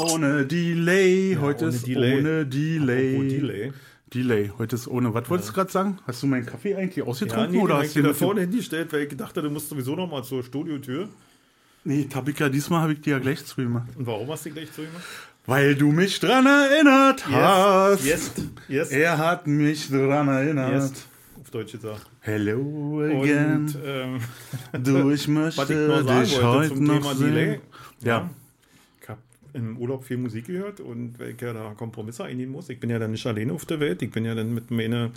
Ohne Delay. Heute ohne ist Delay. ohne Delay. Apropos Delay. Delay. Heute ist ohne. Was wolltest du gerade sagen? Hast du meinen Kaffee eigentlich Ja, ausgetrunken nee, oder hast du den vorne hingestellt, weil ich dachte, du musst sowieso noch mal zur Studiotür. Nee, Tabika, diesmal habe ich dir ja gleich zu gemacht. Und warum hast du gleich zu gemacht? Weil du mich dran erinnert hast. Yes, yes, Er hat mich dran erinnert. yes. Auf Deutsch gesagt. Hello again. Und ähm, du, ich ich möchte noch sagen dich heute noch sehen. Delay. Ja. Ich im Urlaub viel Musik gehört und weil ich ja da Kompromisse eingehen muss. Ich bin ja dann nicht alleine auf der Welt. Ich bin ja dann mit meiner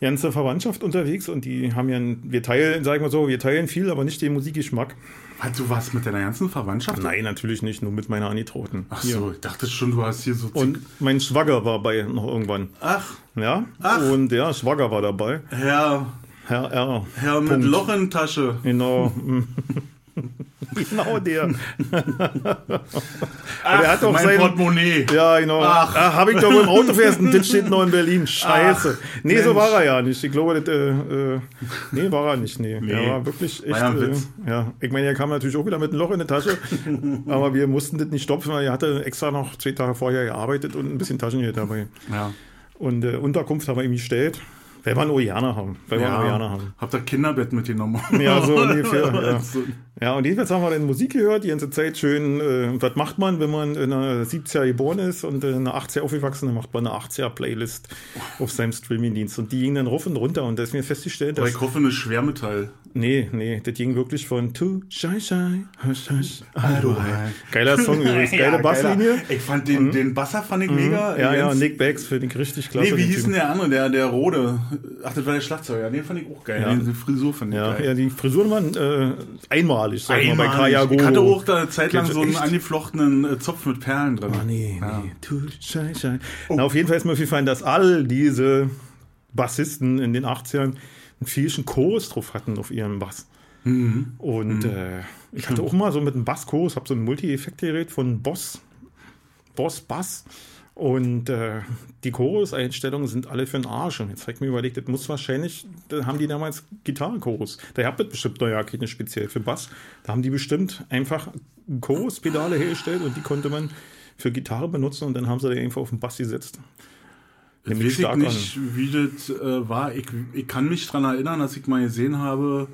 ganzen Verwandtschaft unterwegs und die haben ja, ein, wir teilen, sagen wir so, wir teilen viel, aber nicht den Musikgeschmack. Halt, du warst mit deiner ganzen Verwandtschaft? Nein, natürlich nicht, nur mit meiner Angetrauten. Ach Hier. so, ich dachte schon, du hast hier so... Und mein Schwager war bei noch irgendwann. Ach, Ja? Ach. Und der Schwager war dabei. Herr, Herr R. Herr mit Punkt. Loch in Tasche. Genau. genau der. Ach, der hat doch mein sein- Portemonnaie. Ja, genau. Ach. Ach, habe ich doch im Auto vergessen. das steht noch in Berlin. Scheiße. Ach, nee, so Mensch. war er ja nicht. Ich glaube, das, äh, äh, nee, war er nicht. Nee. Nee. Er war wirklich echt. War ja äh, ja. Ich meine, er kam natürlich auch wieder mit einem Loch in der Tasche. aber wir mussten das nicht stopfen, weil er hatte extra noch zwei Tage vorher gearbeitet und ein bisschen Taschengeld dabei. Ja. Und äh, Unterkunft haben wir ihm gestellt. Weil wir nur gerne haben. Weil wir nur gerne haben. Hab da Kinderbett mitgenommen. Ja, so ungefähr. Ja. Ja, und jedenfalls haben wir dann Musik gehört, die ganze Zeit schön, äh, was macht man, wenn man in einer 70er geboren ist und in einer 80er aufgewachsen, dann macht man eine 80er Playlist auf seinem Streamingdienst und die ging dann rauf und runter und da ist mir festgestellt, dass, hoffe, eine Schwermetall. nee, nee, das ging wirklich von Too Shy Shy, Hush Hush, Aduhai. Geiler Song übrigens, geile Ja, Basslinie. geiler. Ich fand den, den Basser fand ich mega. Mhm. Ja, ja, Ganz- Nick Baggs finde ich richtig klasse. Nee, wie hieß denn der andere, der, der Rode? Ach, das war der Schlagzeuger. Den fand ich auch geil. Ja. Die Frisur fand ich Ja, geil. ja, die Frisuren waren äh, einmalig, sag ich mal, bei Einmalig. Kaya Ich hatte auch da eine Zeit lang so einen echt? angeflochtenen äh, Zopf mit Perlen drin. Ah, nee, Ja. nee. Shy, shy. Oh. Na, auf jeden Fall ist mir aufgefallen, dass all diese Bassisten in den 80ern einen fielschen Chorus drauf hatten auf ihrem Bass. Mhm. Und äh, ich hatte auch mal so mit einem Basschorus, habe so ein Multi-Effekt-Gerät von Boss, Boss Bass. Und äh, die Chorus-Einstellungen sind alle für den Arsch. Und jetzt habe ich mir überlegt, das muss wahrscheinlich, da haben die damals Gitarrenchorus. Da habt ihr bestimmt ja keine speziell für Bass. Da haben die bestimmt einfach Chorus-Pedale hergestellt und die konnte man für Gitarre benutzen und dann haben sie die einfach auf den Bass gesetzt. Weiß ich stark nicht, wie das äh, war. Ich, ich kann mich daran erinnern, dass ich mal gesehen habe,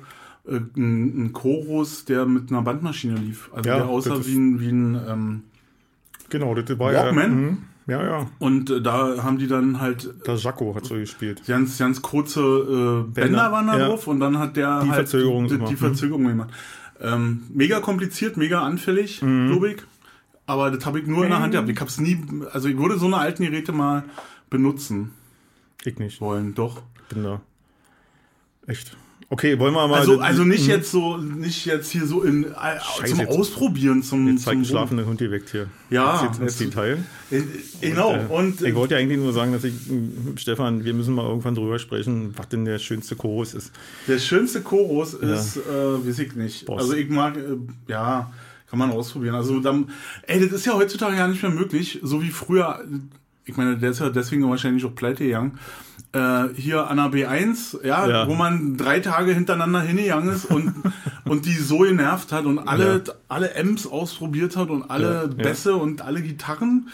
äh, ein, ein Chorus, der mit einer Bandmaschine lief. Also Ja, der aussah wie ein, wie ein ähm, Genau, das war Walkman? ja. mhm. Ja, ja. und äh, da haben die dann halt Der Jaco hat so gespielt. ganz, ganz kurze äh, Bänder waren da ja. drauf und dann hat der Die halt Verzögerung die, gemacht, die mhm. Verzögerung gemacht. Ähm, mega kompliziert, mega anfällig, Mhm. glaube ich. Aber das habe ich nur in der Hand gehabt. Ich habe es nie, also ich würde so eine alten Geräte mal benutzen Ich nicht. wollen, doch. Bin da. Echt. Okay, wollen wir mal. Also, also nicht jetzt so, nicht jetzt hier so in, äh, zum jetzt- Ausprobieren, zum, Jetzt zeigt zum ein schlafender Hund geweckt hier. Ja, Jetzt ins jetzt- Detail. Äh, Genau, Äh, und ich wollte ja eigentlich nur sagen, dass ich, mh, Stefan, wir müssen mal irgendwann drüber sprechen, was denn der schönste Chorus ist. der schönste Chorus ist, äh, weiß ich nicht. Boss. Also ich mag, äh, ja, kann man ausprobieren. Also dann, ey, das ist ja heutzutage ja nicht mehr möglich, so wie früher, ich meine, der ist ja deswegen wahrscheinlich auch pleite gegangen. Äh, hier an der B1, ja, Ja. wo man drei Tage hintereinander hingegangen ist und, und die so genervt hat und alle, alle Amps ausprobiert hat und alle Ja, ja. Bässe und alle Gitarren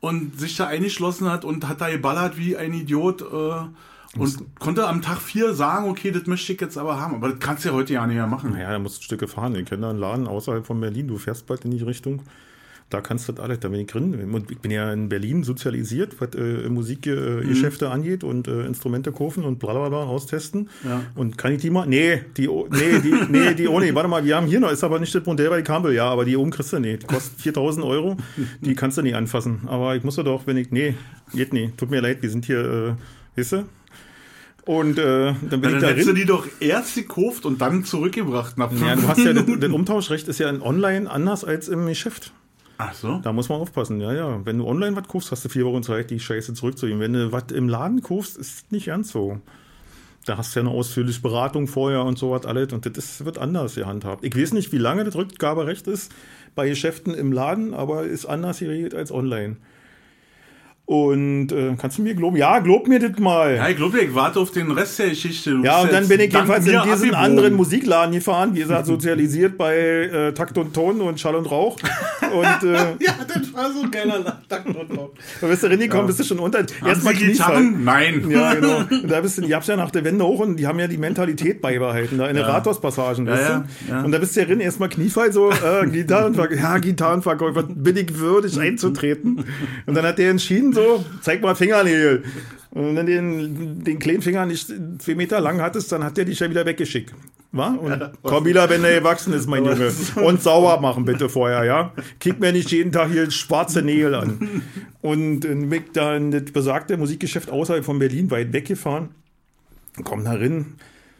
und sich da eingeschlossen hat und hat da geballert wie ein Idiot äh, und konnte am Tag vier sagen, okay, das möchte ich jetzt aber haben. Aber das kannst du ja heute ja nicht mehr machen. Naja, da musst du Stücke fahren. Ich kenne da einen Laden außerhalb von Berlin. Du fährst bald in die Richtung. Da kannst du das alles, da bin ich drin. Ich bin ja in Berlin sozialisiert, was äh, Musikgeschäfte angeht und äh, Instrumente kaufen und bla bla bla austesten. Ja. Und kann ich die mal? Nee, die, nee, die, nee, die ohne. Warte mal, wir haben hier noch, ist aber nicht das Modell bei Campbell, ja, aber die oben kriegst du nicht. Die kostet 4000 Euro, die kannst du nicht anfassen. Aber ich muss doch, wenn ich, nee, geht nicht. Tut mir leid, wir sind hier, äh, weißt du? Und äh, dann bin Ja, ich dann da hättest du die doch erst gekauft und dann zurückgebracht nach Ja, du hast ja, das, Minuten. das Umtauschrecht ist ja in online anders als im Geschäft. Ach so. Da muss man aufpassen, ja, ja. Wenn du online was kaufst, hast du vier Wochen Zeit, die Scheiße zurückzugeben. Wenn du was im Laden kaufst, ist nicht ganz so. Da hast du ja eine ausführliche Beratung vorher und sowas alles und das wird anders gehandhabt. Ich weiß nicht, wie lange das Rückgaberecht ist bei Geschäften im Laden, aber ist anders geregelt als online. Und äh, kannst du mir glauben? Ja, glaub mir das mal. Ja, ich glaube, ich warte auf den Rest der Geschichte. Du Ja, und dann bin ich jedenfalls in diesen anderen Musikladen gefahren, wie gesagt, sozialisiert bei äh, Takt und Ton und Schall und Rauch. Und äh, Ja, das war so ein geiler Takt und Lauf. da bist du reingekommen, bist du schon unter. Erstmal Kniefall. Gitarren? Nein. Ja, genau. Und da bist du, die hab's ja nach der Wende hoch und die haben ja die Mentalität beibehalten, da in den Rathauspassagen, weißt ja, ja. Und da bist du ja drin, erstmal Kniefall so, äh, Gitarrenverkäufer, ja, Gitarrenverkäufer, bin ich würdig einzutreten? Und dann hat der entschieden so, zeig mal Fingernägel. Und wenn du den, den kleinen Finger nicht zwei Meter lang hattest, dann hat der dich ja wieder weggeschickt. Wa? Und komm wieder, wenn er gewachsen ist, mein Junge. Und sauber machen bitte vorher, ja? Kick mir nicht jeden Tag hier schwarze Nägel an. Und äh, bin ich da in das besagte Musikgeschäft außerhalb von Berlin weit weggefahren. Komm da rein,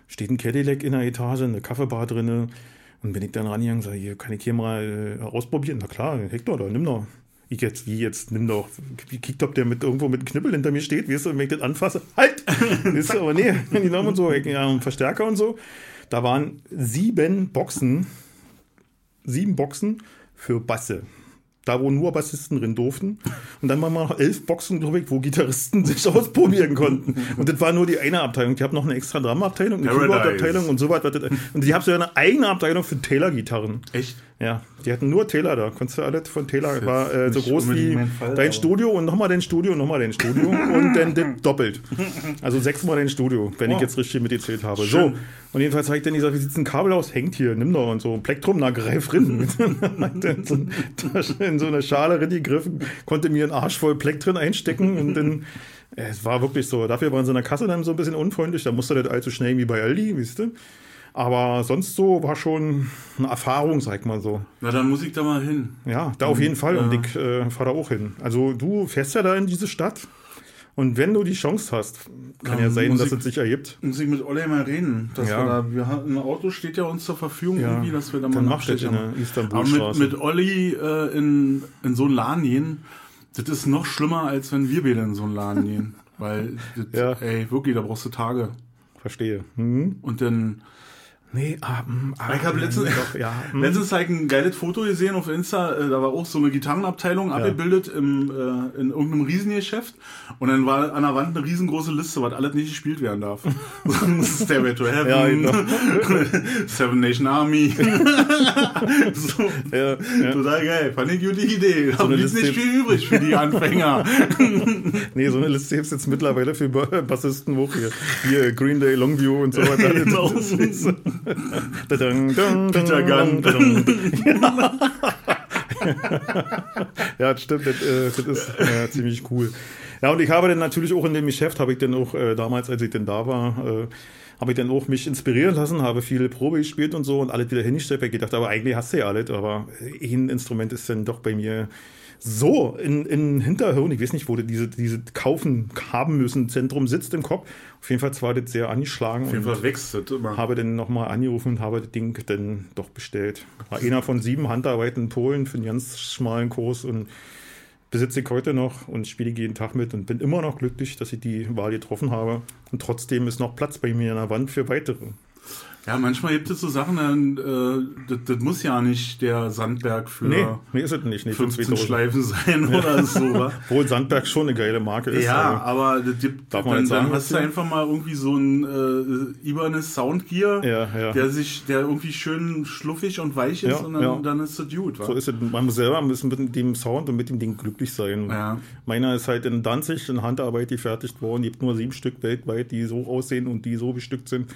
steht ein Cadillac in der Etage, eine Kaffeebar drinne. Und bin ich dann rangegangen, sag, hier, kann ich hier mal äh, ausprobieren? Na klar, Hector, da, nimm doch. Ich jetzt, wie jetzt, nimm doch. Wie kickt, ob der mit irgendwo mit Knüppel hinter mir steht, weißt du, wenn ich das anfasse, halt! weißt du, aber nee, die Namen und so, ich, ja, und Verstärker und so. Da waren sieben Boxen, sieben Boxen für Basse. Da, wo nur Bassisten drin durften. Und dann waren noch elf Boxen, glaube ich, wo Gitarristen sich ausprobieren konnten. Und das war nur die eine Abteilung. Ich habe noch eine extra Drumabteilung, eine. Keyboard-Abteilung und so weiter. Und die haben so eine eigene Abteilung für Taylor-Gitarren. Echt? Ja, die hatten nur Taylor da. Konntest du alles von Taylor. War äh, so groß wie Fall, dein Studio und nochmal dein Studio und nochmal dein Studio und dann doppelt. Also sechsmal dein Studio, wenn ich Oh. jetzt richtig mitgezählt habe. Schön. So. Und jedenfalls habe ich dann gesagt, wie sieht ein Kabel aus? Hängt hier, nimm doch und so. Plektrum, na greif rin. so, in so eine Schale rin gegriffen, konnte mir einen Arsch voll Pleck drin einstecken und dann. äh, Es war wirklich so. Dafür waren sie in der Kasse dann so ein bisschen unfreundlich. Da musste das allzu schnell wie bei Aldi, wisst ihr. Aber sonst so war schon eine Erfahrung, sag mal so. Na, dann muss ich da mal hin. Ja, da auf jeden Fall. Und ich äh, fahre da auch hin. Also du fährst ja da in diese Stadt. Und wenn du die Chance hast, kann ja, Ja, sein, muss dass ich- es sich ergibt. Muss ich mit Olle mal reden. Dass Ja. wir da, wir haben, ein Auto steht ja uns zur Verfügung, Ja. irgendwie, dass wir da mal Dann macht das in der machen. Aber mit, Istanbulstraße. mit Olli äh, in, in so einen Laden gehen, das ist noch schlimmer, als wenn wir beide in so einen Laden gehen. Weil, das, Ja. ey, wirklich, da brauchst du Tage. Verstehe. Mhm. Und dann, Nee, ah, mm, ah, Ich hab letztens- doch, ja. mm. letztens habe ich ein geiles Foto gesehen auf Insta, äh, da war auch so eine Gitarrenabteilung abgebildet im, äh, in irgendeinem Riesengeschäft und dann war an der Wand eine riesengroße Liste, was alles nicht gespielt werden darf. Stairway to Heaven, Ja, genau. Seven Nation Army. so, Ja, ja. Total geil, fand ich gute Idee. Da eine blieb nicht viel übrig für die Anfänger. Nee, so eine Liste gibt es jetzt mittlerweile für Ba- Bassisten hoch hier. Hier, Green Day, Longview und so weiter. Genau. Peter Gunn. Ja, das stimmt, das, äh, das ist äh, ziemlich cool. Ja, und ich habe dann natürlich auch in dem Geschäft, habe ich dann auch äh, damals, als ich dann da war, äh, habe ich dann auch mich inspirieren lassen, habe viele Probe gespielt und so und alles wieder hingestellt, weil ich gedacht, aber eigentlich hast du ja alles, aber ein Instrument ist dann doch bei mir so in, in Hinterhirn, ich weiß nicht, wo du diese, diese kaufen haben müssen, Zentrum sitzt im Kopf. Auf jeden Fall war das sehr angeschlagen Auf jeden Fall wächst das immer. habe dann nochmal angerufen und habe das Ding dann doch bestellt. War einer von sieben Handarbeiten in Polen für einen ganz schmalen Kurs und besitze ich heute noch und spiele jeden Tag mit und bin immer noch glücklich, dass ich die Wahl getroffen habe. Und trotzdem ist noch Platz bei mir in der Wand für weitere. Ja, manchmal gibt es so Sachen, dann, äh, das, das muss ja nicht der Sandberg für Nee, nee, ist es nicht. Für 15 2000. Schleifen sein oder so. Obwohl Sandberg schon eine geile Marke ist. Ja, aber- aber das gibt, Darf man dann, sagen, dann hast du einfach mal irgendwie so ein äh, Ibanez Soundgear, Ja, ja. der sich, der irgendwie schön schluffig und weich ist Ja, und dann, ja. dann ist das gut. Wa? So ist es. Man muss selber müssen mit dem Sound und mit dem Ding glücklich sein. Ja. Meiner ist halt in Danzig in Handarbeit gefertigt worden. Es gibt nur sieben Stück weltweit, die so aussehen und die so bestückt sind.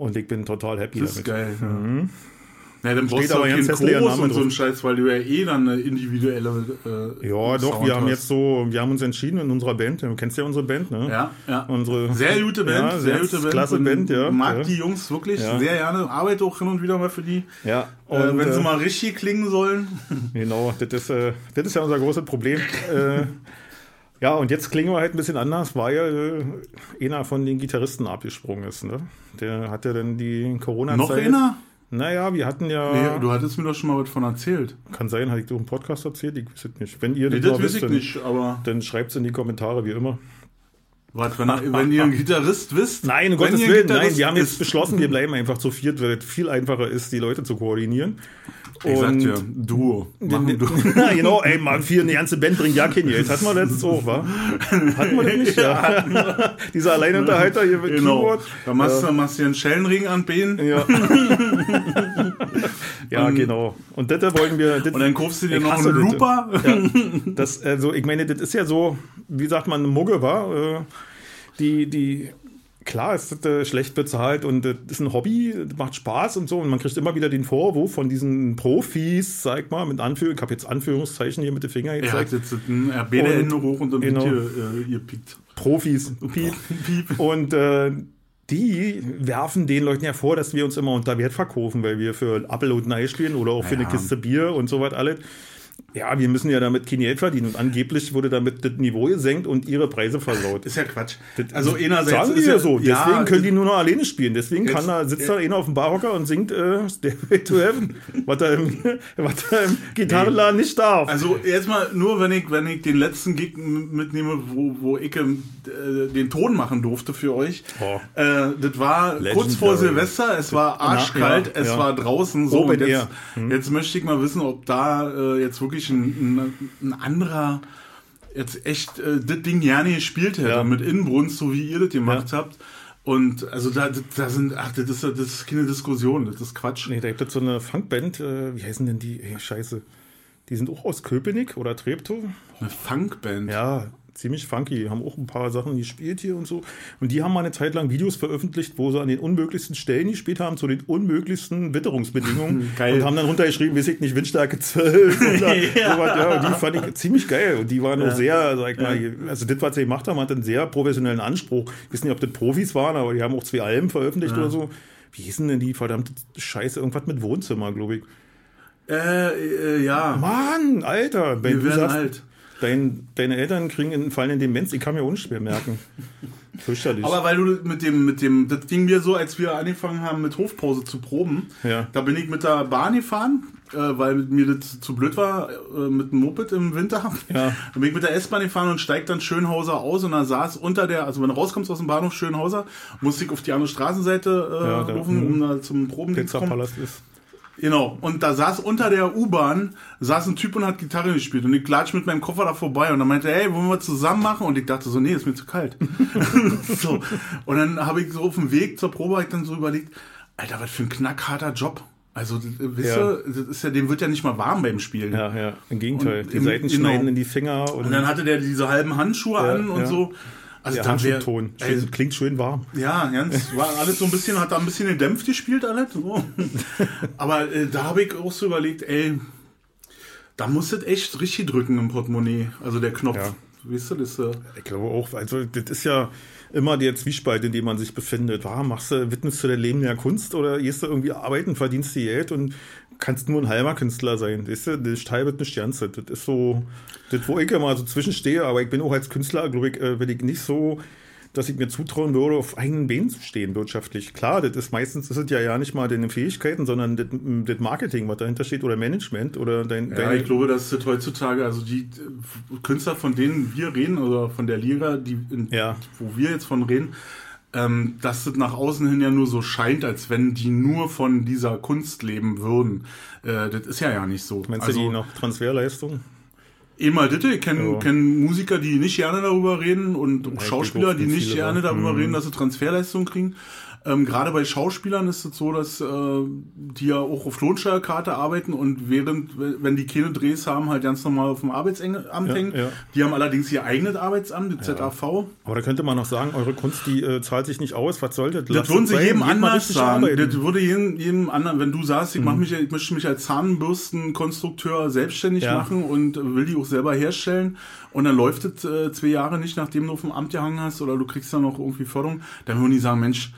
Und ich bin total happy das ist damit. geil. Ja. Ja, dann brauchst Steht du auch aber ganz hässlicher Name und so drauf. Scheiß, weil du ja eh dann eine individuelle äh, Ja, doch, Sound wir haben hast. jetzt so, wir haben uns entschieden in unserer Band, du kennst ja unsere Band, ne? Ja, ja. Unsere, Sehr gute Band, Ja, sehr gute Band. klasse und Band, ja. Mag Ja. die Jungs wirklich Ja. sehr gerne. Arbeite auch hin und wieder mal für die. Ja, äh, wenn äh, sie mal richtig klingen sollen. Genau, das ist, äh, das ist ja unser großes Problem. ja, und jetzt klingen wir halt ein bisschen anders, weil äh, einer von den Gitarristen abgesprungen ist. Ne? Der hat ja dann die Corona-Zeit. Noch einer? Naja, wir hatten ja. Nee, du hattest mir doch schon mal was von erzählt. kann sein, hatte ich doch im Podcast erzählt, ich weiß es nicht. Wenn ihr Nee, das das wisst, ich dann, nicht, aber dann schreibt es in die Kommentare, wie immer. was, wenn, wenn ihr einen Gitarrist wisst. Nein, um Gottes Willen, nein, wir haben jetzt beschlossen, wir bleiben einfach zu viert, weil es viel einfacher ist, die Leute zu koordinieren. Ich sag Und dir, Duo. Machen Duo. ja, genau, ey, Mann, für eine ganze Band bringt ja kein Geld. Hatten wir letztens auch, wa? Hatten wir das nicht? Ja. Dieser Alleinunterhalter hier mit Genau. Keyboard. Da machst, du machst du einen Schellenring an Bein Ja. ja, Und- genau. Und das wollten wir. Das, und dann kaufst du dir noch einen. Looper. ja, das, also, ich meine, das ist ja so, wie sagt man, eine Mugge, war. Äh, die, die, klar, es ist äh, schlecht bezahlt und das ist ein Hobby, macht Spaß und so. Und man kriegt immer wieder den Vorwurf von diesen Profis, sag mal, mit Anführung, ich habe jetzt Anführungszeichen hier mit den Fingern Er hat gezeigt. jetzt ein beide Und- Hände hoch und dann genau. wird hier, äh, hier piekt. Profis. Piep. Piep. Und äh, die werfen den Leuten ja vor, dass wir uns immer unter Wert verkaufen, weil wir für Apple und Ei spielen oder auch für eine Ja. Kiste Bier und so was alles. Ja, wir müssen ja damit kein Geld verdienen. Und angeblich wurde damit das Niveau gesenkt und ihre Preise versaut. Ist ja Quatsch. Also einerseits Sagen ist die ja so. Deswegen ja, können die nur noch alleine spielen. Deswegen Jetzt- kann da, sitzt da einer auf dem Barhocker und singt äh, Stairway to Heaven, was er im, was er im Gitarrenladen nicht darf. Also erstmal nur, wenn ich, wenn ich den letzten Gig mitnehme, wo, wo ich ähm, äh, den Ton machen durfte für euch. Oh. Äh, das war Legendary. kurz vor Silvester, es war arschkalt, ja, es ja. war draußen so. Open und jetzt. Hm. jetzt möchte ich mal wissen, ob da äh, jetzt wirklich ein, ein, ein anderer jetzt echt äh, das Ding gerne gespielt hätte, Ja. mit Inbrunst, so wie ihr das gemacht habt. Und also da, da sind, ach, das ist, das ist keine Diskussion, das ist Quatsch. Nee, da gibt es so eine Funkband, äh, wie heißen denn die? Ey, scheiße. Die sind auch aus Köpenick oder Treptow. Eine Funkband. Ja, ziemlich funky. Haben auch ein paar Sachen gespielt hier und so. Und die haben mal eine Zeit lang Videos veröffentlicht, wo sie an den unmöglichsten Stellen gespielt haben, zu den unmöglichsten Witterungsbedingungen. Geil. Und haben dann runtergeschrieben, weiß ich nicht, Windstärke 12 oder Ja. sowas. Ja, und die fand ich ziemlich geil. Und die waren auch sehr, sag ich mal, also das, was sie gemacht haben, hat einen sehr professionellen Anspruch. Ich weiß nicht, ob das Profis waren, aber die haben auch zwei Alben veröffentlicht oder so. Wie hießen denn die verdammte Scheiße? Irgendwas mit Wohnzimmer, glaube ich. Äh, äh, ja. Mann, Alter, wenn Wir du werden sagst, alt. Dein, deine Eltern kriegen in, fallen in Demenz, ich kann mir unschwer merken. Fürchterlich. Aber weil du mit dem, mit dem, das ging mir so, als wir angefangen haben mit Hofpause zu proben, Ja. da bin ich mit der Bahn gefahren, äh, weil mir das zu blöd war, äh, mit dem Moped im Winter. Ja. Dann bin ich mit der S-Bahn gefahren und steigt dann Schönhauser aus und da saß unter der, also wenn du rauskommst aus dem Bahnhof Schönhauser, musste ich auf die andere Straßenseite äh, Ja, da- laufen, um da zum Proben zu kommen. Ist. Genau. Und da saß unter der U-Bahn, saß ein Typ und hat Gitarre gespielt. Und ich klatsch mit meinem Koffer da vorbei. Und dann meinte er, hey, wollen wir zusammen machen? Und ich dachte so, nee, ist mir zu kalt. so. Und dann habe ich so auf dem Weg zur Probe hab ich dann so überlegt, Alter, was für ein knackharter Job. Also, wisst Ja. ihr, das ist ja, dem wird ja nicht mal warm beim Spielen. Ja, ja, im Gegenteil. Und die im- Seiten genau. schneiden in die Finger und, Und dann hatte der diese halben Handschuhe Ja, an und ja. so. Also der da wär- Handschuhton. ey, klingt schön warm. Ja, ganz, war alles so ein bisschen, hat da ein bisschen gedämpft gespielt, alles. So. Aber äh, da habe ich auch so überlegt, ey, da muss das echt richtig drücken im Portemonnaie. Also der Knopf. Ja. Weißt du, das äh, Ich glaube auch, also das ist ja immer der Zwiespalt, in dem man sich befindet. War, machst du, widmest du dein Leben der Kunst oder gehst du irgendwie arbeiten, verdienst du Geld und kannst nur ein halber Künstler sein. Weißt du, das steibet nicht Ganze. Das ist so, das, wo ich immer so zwischenstehe, aber ich bin auch als Künstler, glaube ich, äh, will ich nicht so, dass ich mir zutrauen würde, auf eigenen Beinen zu stehen wirtschaftlich. Klar, das ist meistens, das sind ja ja nicht mal deine Fähigkeiten, sondern das, das Marketing, was dahinter steht, oder Management oder dein, ja, deine, ich glaube, dass das heutzutage, also die äh, Künstler, von denen wir reden, oder von der Liga, die in, Ja. wo wir jetzt von reden, ähm, dass das nach außen hin ja nur so scheint, als wenn die nur von dieser Kunst leben würden. Äh, das ist ja ja nicht so. meinst also, du die noch Transferleistung? Immer Ditte, ich kenne Ja. kenn Musiker, die nicht gerne darüber reden und ich Schauspieler, die nicht viele, gerne ja. darüber Mhm. reden, dass sie Transferleistungen kriegen. Ähm, Gerade bei Schauspielern ist es so, dass äh, die ja auch auf Lohnsteuerkarte arbeiten und während, wenn die keine Drehs haben, halt ganz normal auf dem Arbeitsamt Ja, hängen. ja. Die haben allerdings ihr eigenes Arbeitsamt, die ZAV. Aber da könnte man noch sagen, eure Kunst, die äh, zahlt sich nicht aus. Was soll das? Das würden sie jedem anders sagen. arbeiten. Das würde jedem, jedem anderen, wenn du sagst, ich, mach Mhm. mich, ich möchte mich als Zahnbürstenkonstrukteur selbstständig Ja. machen und will die auch selber herstellen und dann läuft es äh, zwei Jahre nicht, nachdem du auf dem Amt gehangen hast oder du kriegst dann noch irgendwie Förderung, dann würden die sagen, Mensch,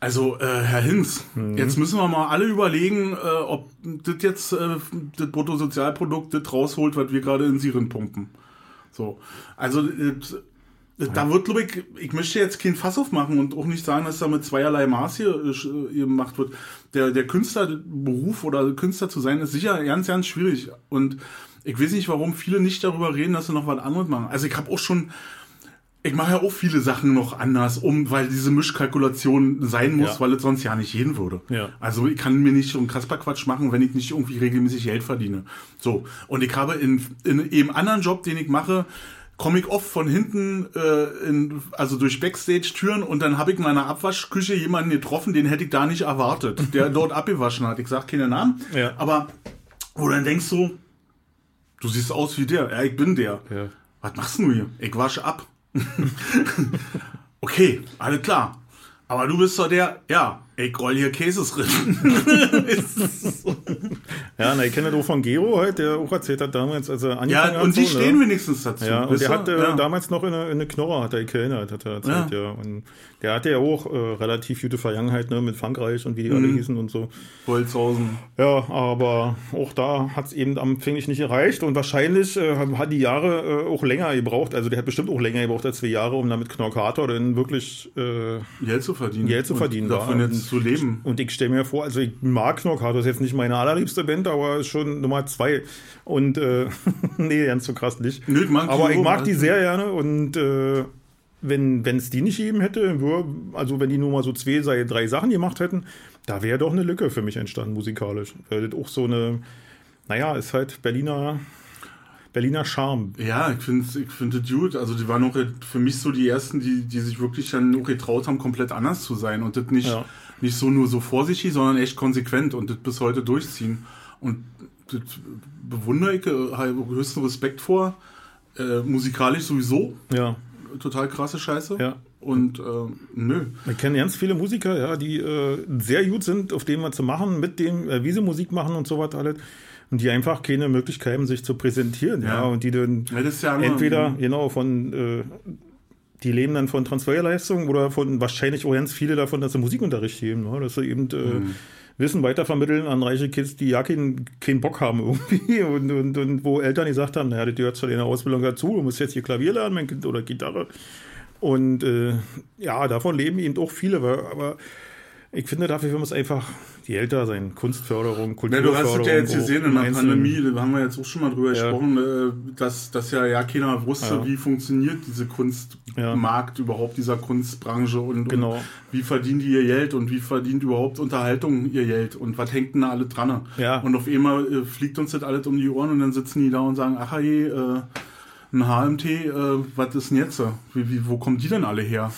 also, äh, Herr Hinz, Mhm. jetzt müssen wir mal alle überlegen, äh, ob das jetzt äh, das Bruttosozialprodukt das rausholt, was wir gerade in Siren pumpen. So. Also, äh, da wird, glaube ich, ich möchte jetzt kein Fass aufmachen und auch nicht sagen, dass da mit zweierlei Maß hier äh, gemacht wird. Der, der Künstlerberuf oder Künstler zu sein, ist sicher ganz, ganz schwierig. Und ich weiß nicht, warum viele nicht darüber reden, dass sie noch was anderes machen. Also ich habe auch schon, ich mache ja auch viele Sachen noch anders, um, weil diese Mischkalkulation sein muss, Ja. weil es sonst ja nicht gehen würde. Ja. Also ich kann mir nicht so einen Kasperquatsch machen, wenn ich nicht irgendwie regelmäßig Geld verdiene. So. Und ich habe in, in eben anderen Job, den ich mache, komme ich oft von hinten, äh, in, also durch Backstage-Türen und dann habe ich in meiner Abwaschküche jemanden getroffen, den hätte ich da nicht erwartet, der dort abgewaschen hat. Ich sag keine Namen, Ja. aber wo du dann denkst so, du siehst aus wie der, ja, ich bin der. Ja. Was machst du hier? Ich wasche ab. okay, alles klar. Aber du bist doch der, ja, ich roll hier Käses drin. Ja, na, ich kenne das auch von Gero halt, der auch erzählt hat damals, als er angefangen ja, hat. und die so, stehen ne? wenigstens dazu. Ja, und der hat ja. damals noch in eine, in eine Knorre, hat er gekellnert, hat er erzählt, ja. Ja. Und der hatte ja auch äh, relativ gute Vergangenheit, ne, mit Frankreich und wie die alle hießen und so. Holzhausen. Ja, aber auch da hat es eben anfänglich nicht erreicht und wahrscheinlich äh, hat die Jahre äh, auch länger gebraucht. Also der hat bestimmt auch länger gebraucht als zwei Jahre, um damit Knorkator dann wirklich äh, Geld zu verdienen. Geld zu verdienen Und davon war. jetzt zu leben. Und ich stelle mir vor, also ich mag Knorkator, ist jetzt nicht meine allerliebste Band, aber schon Nummer zwei. Und äh, nee, ganz so krass nicht. Nee, ich aber ich mag die sehr gerne und äh, wenn es die nicht gegeben hätte, also wenn die nur mal so zwei, sei, drei Sachen gemacht hätten, da wäre doch eine Lücke für mich entstanden musikalisch. Weil das auch so eine, naja, ist halt Berliner, Berliner Charme. Ja, ich finde ich find das gut. Also die waren auch für mich so die ersten, die, die sich wirklich dann auch getraut haben, komplett anders zu sein und das nicht, Ja. nicht so nur so vorsichtig, sondern echt konsequent und das bis heute durchziehen. Und das bewundere ich, äh, habe höchsten Respekt vor. Äh, musikalisch sowieso, Ja, total krasse Scheiße. ja. Und äh, nö. Wir kennen ganz viele Musiker, ja, die äh, sehr gut sind, auf dem was zu machen, mit dem, äh, wie sie Musik machen und so alles. Und die einfach keine Möglichkeit haben, sich zu präsentieren, ja. Ja. Und die dann Ja, entweder, genau, von, äh, die leben dann von Transferleistungen oder von wahrscheinlich auch ganz viele davon, dass sie Musikunterricht geben, ne? dass sie eben äh, Mhm. Wissen weitervermitteln an reiche Kids, die ja keinen, keinen Bock haben irgendwie und, und, und wo Eltern gesagt haben, naja, das gehört zu deiner Ausbildung dazu, du musst jetzt hier Klavier lernen, mein Kind, oder Gitarre. Und äh, ja, davon leben eben auch viele, aber, aber ich finde, dafür muss einfach die älter sein. Kunstförderung, Ja, Kulturförderung. du hast es ja jetzt gesehen in der. Pandemie, da haben wir jetzt auch schon mal drüber Ja. gesprochen, äh, dass, dass ja, ja keiner wusste, Ja. wie funktioniert diese Kunstmarkt überhaupt, dieser Kunstbranche und, Genau. und wie verdienen die ihr Geld und wie verdient überhaupt Unterhaltung ihr Geld und was hängt denn da alle dran? Ja. Und auf einmal äh, fliegt uns das alles um die Ohren und dann sitzen die da und sagen, ach hey, äh, ein HMT, äh, was ist denn jetzt? Wie, wie, wo kommen die denn alle her?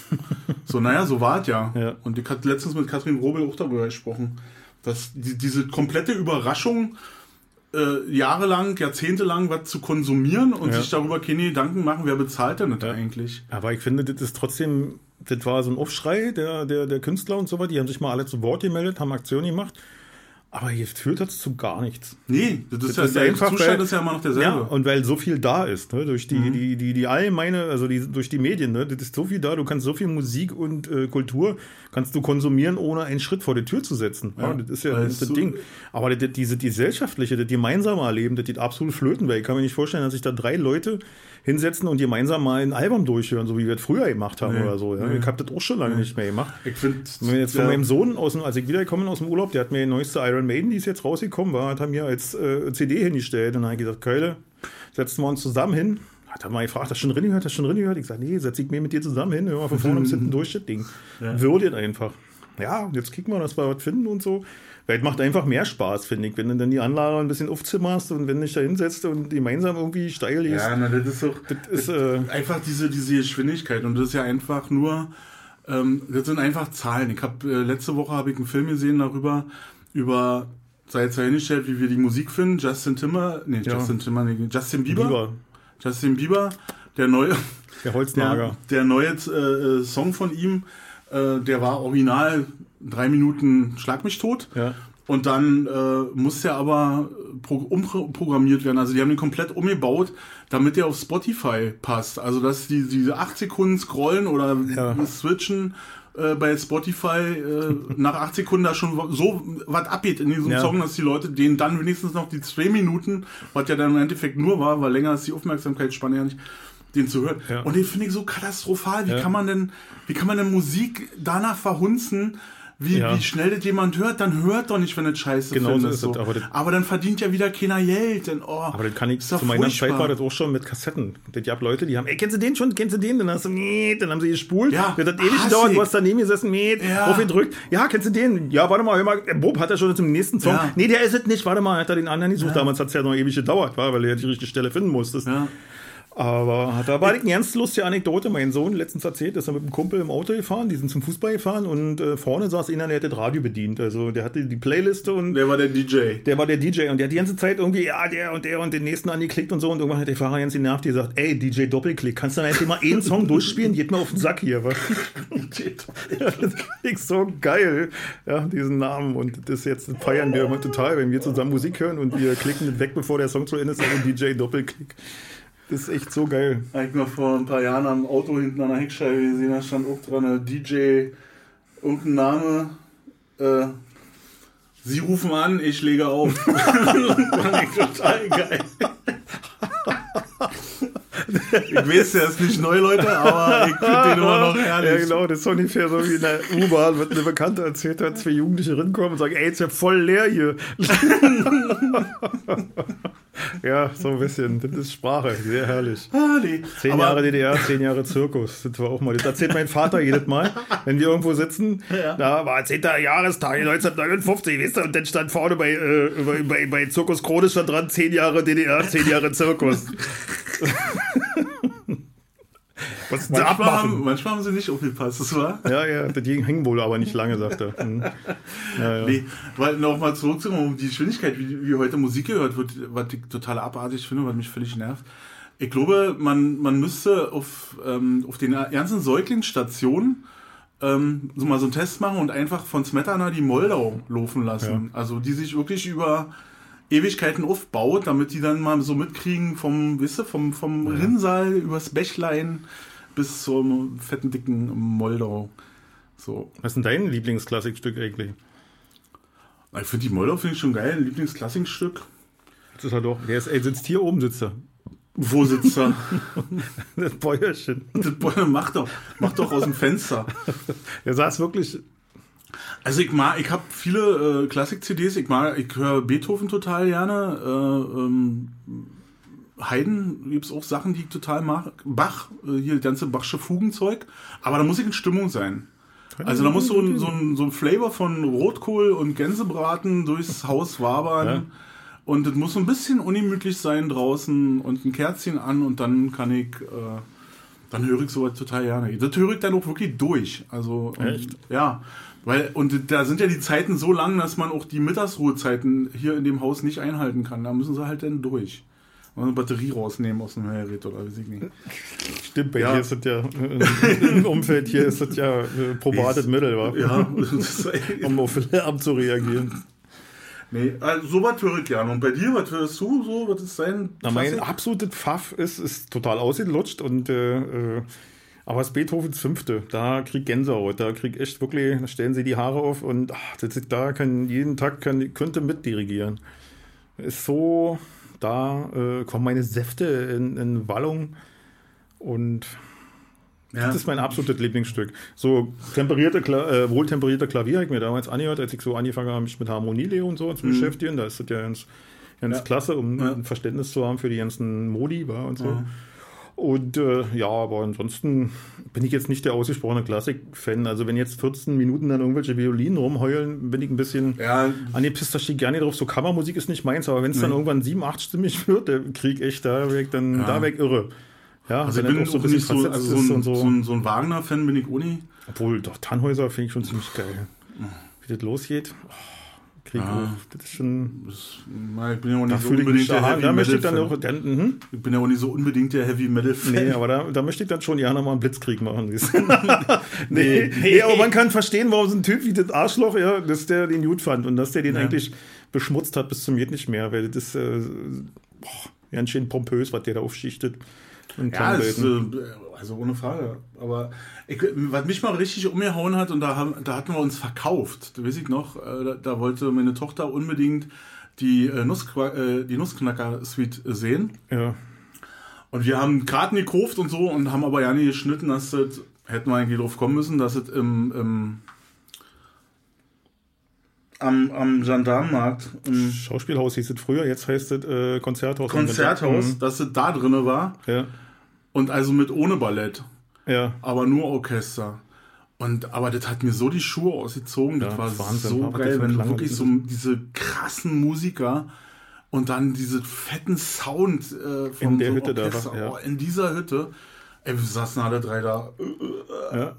so, naja, so war es ja. Ja. Und ich hatte letztens mit Katrin Robel auch darüber gesprochen, dass die, diese komplette Überraschung, äh, jahrelang, jahrzehntelang was zu konsumieren und Ja. sich darüber keine Gedanken machen, wer bezahlt denn das eigentlich? Aber ich finde, das ist trotzdem, das war so ein Aufschrei der, der, der Künstler und so weiter. Die haben sich mal alle zu Wort gemeldet, haben Aktionen gemacht. Aber geführt hat es zu gar nichts. Nee, das ist Das ja, ist der einfach, Zustand weil- ist ja immer noch Ja, derselbe. und weil so viel da ist, ne, durch die, die, die, die allgemeine, also die, durch die Medien, ne, das ist so viel da, du kannst so viel Musik und äh, Kultur kannst du konsumieren, ohne einen Schritt vor die Tür zu setzen. Ja, Ja, das ist ja das, das so- Ding. Aber das, diese die gesellschaftliche, das gemeinsame Erleben, das geht absolut flöten, weil ich kann mir nicht vorstellen, dass sich da drei Leute hinsetzen und gemeinsam mal ein Album durchhören, so wie wir das früher gemacht haben Nee, oder so. Ja. nee. Ich habe das auch schon lange nicht mehr gemacht. ich finde, jetzt von meinem Sohn, aus dem, als ich wiedergekommen bin aus dem Urlaub, der hat mir die neueste Iron Maiden, die ist jetzt rausgekommen war, hat er mir als äh, CD hingestellt. Und dann habe ich gesagt, Keule, setzen wir uns zusammen hin. Hat er mal gefragt, hast du schon drin gehört, hast du schon drin gehört? Ich sage, nee, setz ich mir mit dir zusammen hin, hör mal von vorne bis hinten durch das Ding. Würdet einfach. Ja, und jetzt kicken wir, dass wir was finden und so. Weil es macht einfach mehr Spaß, finde ich, wenn du dann die Anlage ein bisschen aufzimmerst und wenn du dich da hinsetzt und gemeinsam irgendwie steil gehst. Ja, na, das ist doch Das ist, äh, einfach diese, diese Geschwindigkeit und das ist ja einfach nur, ähm, das sind einfach Zahlen. Ich habe äh, letzte Woche habe ich einen Film gesehen darüber, über, sei jetzt dahingestellt, wie wir die Musik finden, Justin Timber, nee, Ja. Justin Timber, nee, Justin Bieber, Lieber, Justin Bieber, der neue, der der, Holznager. der neue äh, äh, Song von ihm, äh, der war original drei Minuten Schlag mich tot. Ja. Und dann äh, muss der aber pro, umprogrammiert werden. Also die haben den komplett umgebaut, damit der auf Spotify passt. Also dass die diese 8 Sekunden scrollen oder Ja. switchen äh, bei Spotify äh, nach 8 Sekunden da schon so was abgeht in diesem Ja. Song, dass die Leute denen dann wenigstens noch die 2 Minuten, was ja dann im Endeffekt nur war, weil länger ist die Aufmerksamkeitsspanne ja nicht, den zu hören. Ja. Und den finde ich so katastrophal. Wie Ja. kann man denn, wie kann man denn Musik danach verhunzen, wie, Ja. wie schnell das jemand hört, dann hört doch nicht, wenn das scheiße Genau so findest, ist es, aber das- aber dann verdient ja wieder keiner Geld. Denn, oh, Aber das kann ich, zu meiner furchtbar. Zeit war das auch schon mit Kassetten. Das gab Leute, die haben, ey, kennst du den schon? Kennst du den? Dann hast du, nee, dann haben sie gespult. Ja, das hat ewig gedauert, du hast daneben gesessen, nee, Ja. aufgedrückt. Ja, kennst du den? Ja, warte mal, hör mal, Bob hat er schon zum nächsten Song. Ja. Nee, der ist es nicht, warte mal, hat er den anderen gesucht. Damals hat es ja noch ewig gedauert, war, weil ja die richtige Stelle finden musstest. Ja. Aber da war eine ganz lustige Anekdote. Mein Sohn letztens erzählt, ist er mit einem Kumpel im Auto gefahren, die sind zum Fußball gefahren und äh, vorne saß einer, der hat das Radio bedient. Also der hatte die Playliste und Der war der DJ. der war der DJ und der hat die ganze Zeit irgendwie, ja, der und der und den nächsten angeklickt und so. Und irgendwann hat der Fahrer ganz genervt, die sagt, ey, DJ Doppelklick, kannst du dann einfach mal einen Song durchspielen? Geht mir auf den Sack hier, was? ja, das ich so geil, ja, diesen Namen. Und das jetzt feiern wir immer total, wenn wir zusammen Musik hören und wir klicken weg, bevor der Song zu Ende ist, sagen DJ Doppelklick. Das ist echt so geil. Habe ich mal vor ein paar Jahren am Auto hinten an der Heckscheibe gesehen, da stand auch dran, äh, DJ, irgendein Name, äh, Sie rufen an, ich lege auf. Fand ich total geil. Ich weiß, der ist nicht neu, Leute, aber ich finde den immer noch herrlich. Ja, genau, das ist so ungefähr so wie in der U-Bahn, wird eine Bekannte erzählt hat, zwei Jugendliche rinkommen und sagen, ey, ist ja voll leer hier. ja, so ein bisschen. Das ist Sprache, sehr herrlich. Ah, nee. Zehn aber, Jahre DDR, zehn Jahre Zirkus. Das war auch mal. Das erzählt mein Vater jedes Mal, wenn wir irgendwo sitzen. Ja. Da war 10. Jahrestag 1959, weißt du, und dann stand vorne bei, äh, bei, bei, bei Zirkus Krone stand dran, zehn Jahre DDR, zehn Jahre Zirkus. Was Manchmal haben, manchmal haben sie nicht aufgepasst, das war. Ja, ja, das hing wohl aber nicht lange, sagt er. Hm. Ja, ja. Nee, weil nochmal zurückzukommen, um die Geschwindigkeit, wie, wie heute Musik gehört wird, was ich total abartig finde, was mich völlig nervt. Ich glaube, man, man müsste auf, ähm, auf den ganzen Säuglingsstationen ähm, so mal so einen Test machen und einfach von Smetana die Moldau laufen lassen. Also die sich wirklich über Ewigkeiten aufbaut, damit die dann mal so mitkriegen vom, wisst ihr, vom, vom Rinnsal übers Bächlein bis zum fetten, dicken Moldau. So. Was ist denn dein Lieblingsklassikstück eigentlich? Ich finde die Moldau finde ich schon geil, ein Lieblingsklassikstück. Das ist er doch. Der ist, ey, sitzt hier oben, sitzt er. Wo sitzt er? Das Bäuerchen. Das Boy, mach doch, mach doch aus dem Fenster. Der saß wirklich. Also ich mag, ich habe viele äh, Klassik-CDs, ich mag, ich höre Beethoven total gerne. Äh, ähm, Haydn gibt es auch Sachen, die ich total mag. Bach, äh, hier das ganze Bachsche Fugenzeug. Aber da muss ich in Stimmung sein. Also da muss so ein, so, ein, so ein Flavor von Rotkohl und Gänsebraten durchs Haus wabern. Ja. Und es muss so ein bisschen ungemütlich sein draußen und ein Kerzchen an und dann kann ich, äh, dann höre ich sowas total gerne. Das höre ich dann auch wirklich durch. Also, ähm, Echt? ja. Weil, und da sind ja die Zeiten so lang, dass man auch die Mittagsruhezeiten hier in dem Haus nicht einhalten kann. Da müssen sie halt dann durch. Und eine Batterie rausnehmen aus dem Hörgerät oder weiß ich nicht. Stimmt, bei Ja. dir ist das ja äh, im Umfeld hier ist das ja äh, probates Mittel, wa? Ja, um auf Lärm zu reagieren. nee, also sowas höre ich gerne. Und bei dir, was hörst du so? Was ist dein Na, mein absolutes Pfaff ist, ist total ausgelutscht und äh, äh, aber es ist Beethovens Fünfte, da krieg Gänsehaut, da krieg echt wirklich, da stellen sie die Haare auf und ach, das ist, da kann jeden Tag kann, könnte mitdirigieren. Ist so, da äh, kommen meine Säfte in, in Wallung und Ja. das ist mein absolutes Lieblingsstück. So temperierte, Kla äh, wohltemperierte Klavier habe ich mir damals angehört, als ich so angefangen habe, mich mit Harmonielehre und so zu beschäftigen. Da ist das ja ganz, ganz Mhm. Ja. klasse, um Ja. ein Verständnis zu haben für die ganzen Modi wa, und so. Und äh, ja, aber ansonsten bin ich jetzt nicht der ausgesprochene Klassik-Fan. Also wenn jetzt 14 Minuten dann irgendwelche Violinen rumheulen, bin ich ein bisschen Ja, angepisst, da stehe gerne drauf. So Kammermusik ist nicht meins, aber wenn es dann irgendwann sieben, achtstimmig wird, der Krieg echt, da weg dann Ja. da weg irre. Ja, also ich wenn bin auch nicht so, versetzt also so, ist ein, und so. so ein, so ein Wagner-Fan bin ich nie. Obwohl, doch, Tannhäuser finde ich schon ziemlich geil. Wie das losgeht. Oh, Krieg Ja. Das ist schon. Das, na, ich bin ja auch nicht so unbedingt der Heavy da möchte ich Metal dann Fan. auch. Dann, mhm. Ich bin ja auch nicht so unbedingt der Heavy Metal Fan. Nee, aber da, da möchte ich dann schon gerne mal einen Blitzkrieg machen. nee, nee, aber man kann verstehen, warum so ein Typ wie das Arschloch, ja, dass der den gut fand und dass der den Ja. eigentlich beschmutzt hat bis zum Geht nicht mehr, weil das ist äh, boah, ganz schön pompös, was der da aufschichtet. Ja, Klangwelten. äh, also ohne Frage. Aber ich, was mich mal richtig umgehauen hat, und da, haben, da hatten wir uns verkauft, da weiß ich noch, äh, da, da wollte meine Tochter unbedingt die, äh, äh, die Nussknacker-Suite sehen. ja. Und wir haben Karten gekauft und so und haben aber ja nicht geschnitten, dass das, hätten wir eigentlich drauf kommen müssen, dass es im, im am, am Gendarmenmarkt. Im Schauspielhaus hieß es früher, jetzt heißt es äh, Konzerthaus. Konzerthaus, Mhm. dass es da drinne war. Ja, Und also mit ohne Ballett. ja. aber nur Orchester. Und, aber das hat mir so die Schuhe ausgezogen. Das Ja, war Wahnsinn. so Aber das geil, wenn du wirklich so diese krassen Musiker und dann diese fetten Sound äh, von In der so Hütte da Orchester. war, ja. oh, in dieser Hütte. Ey, wir saßen alle drei da. ja.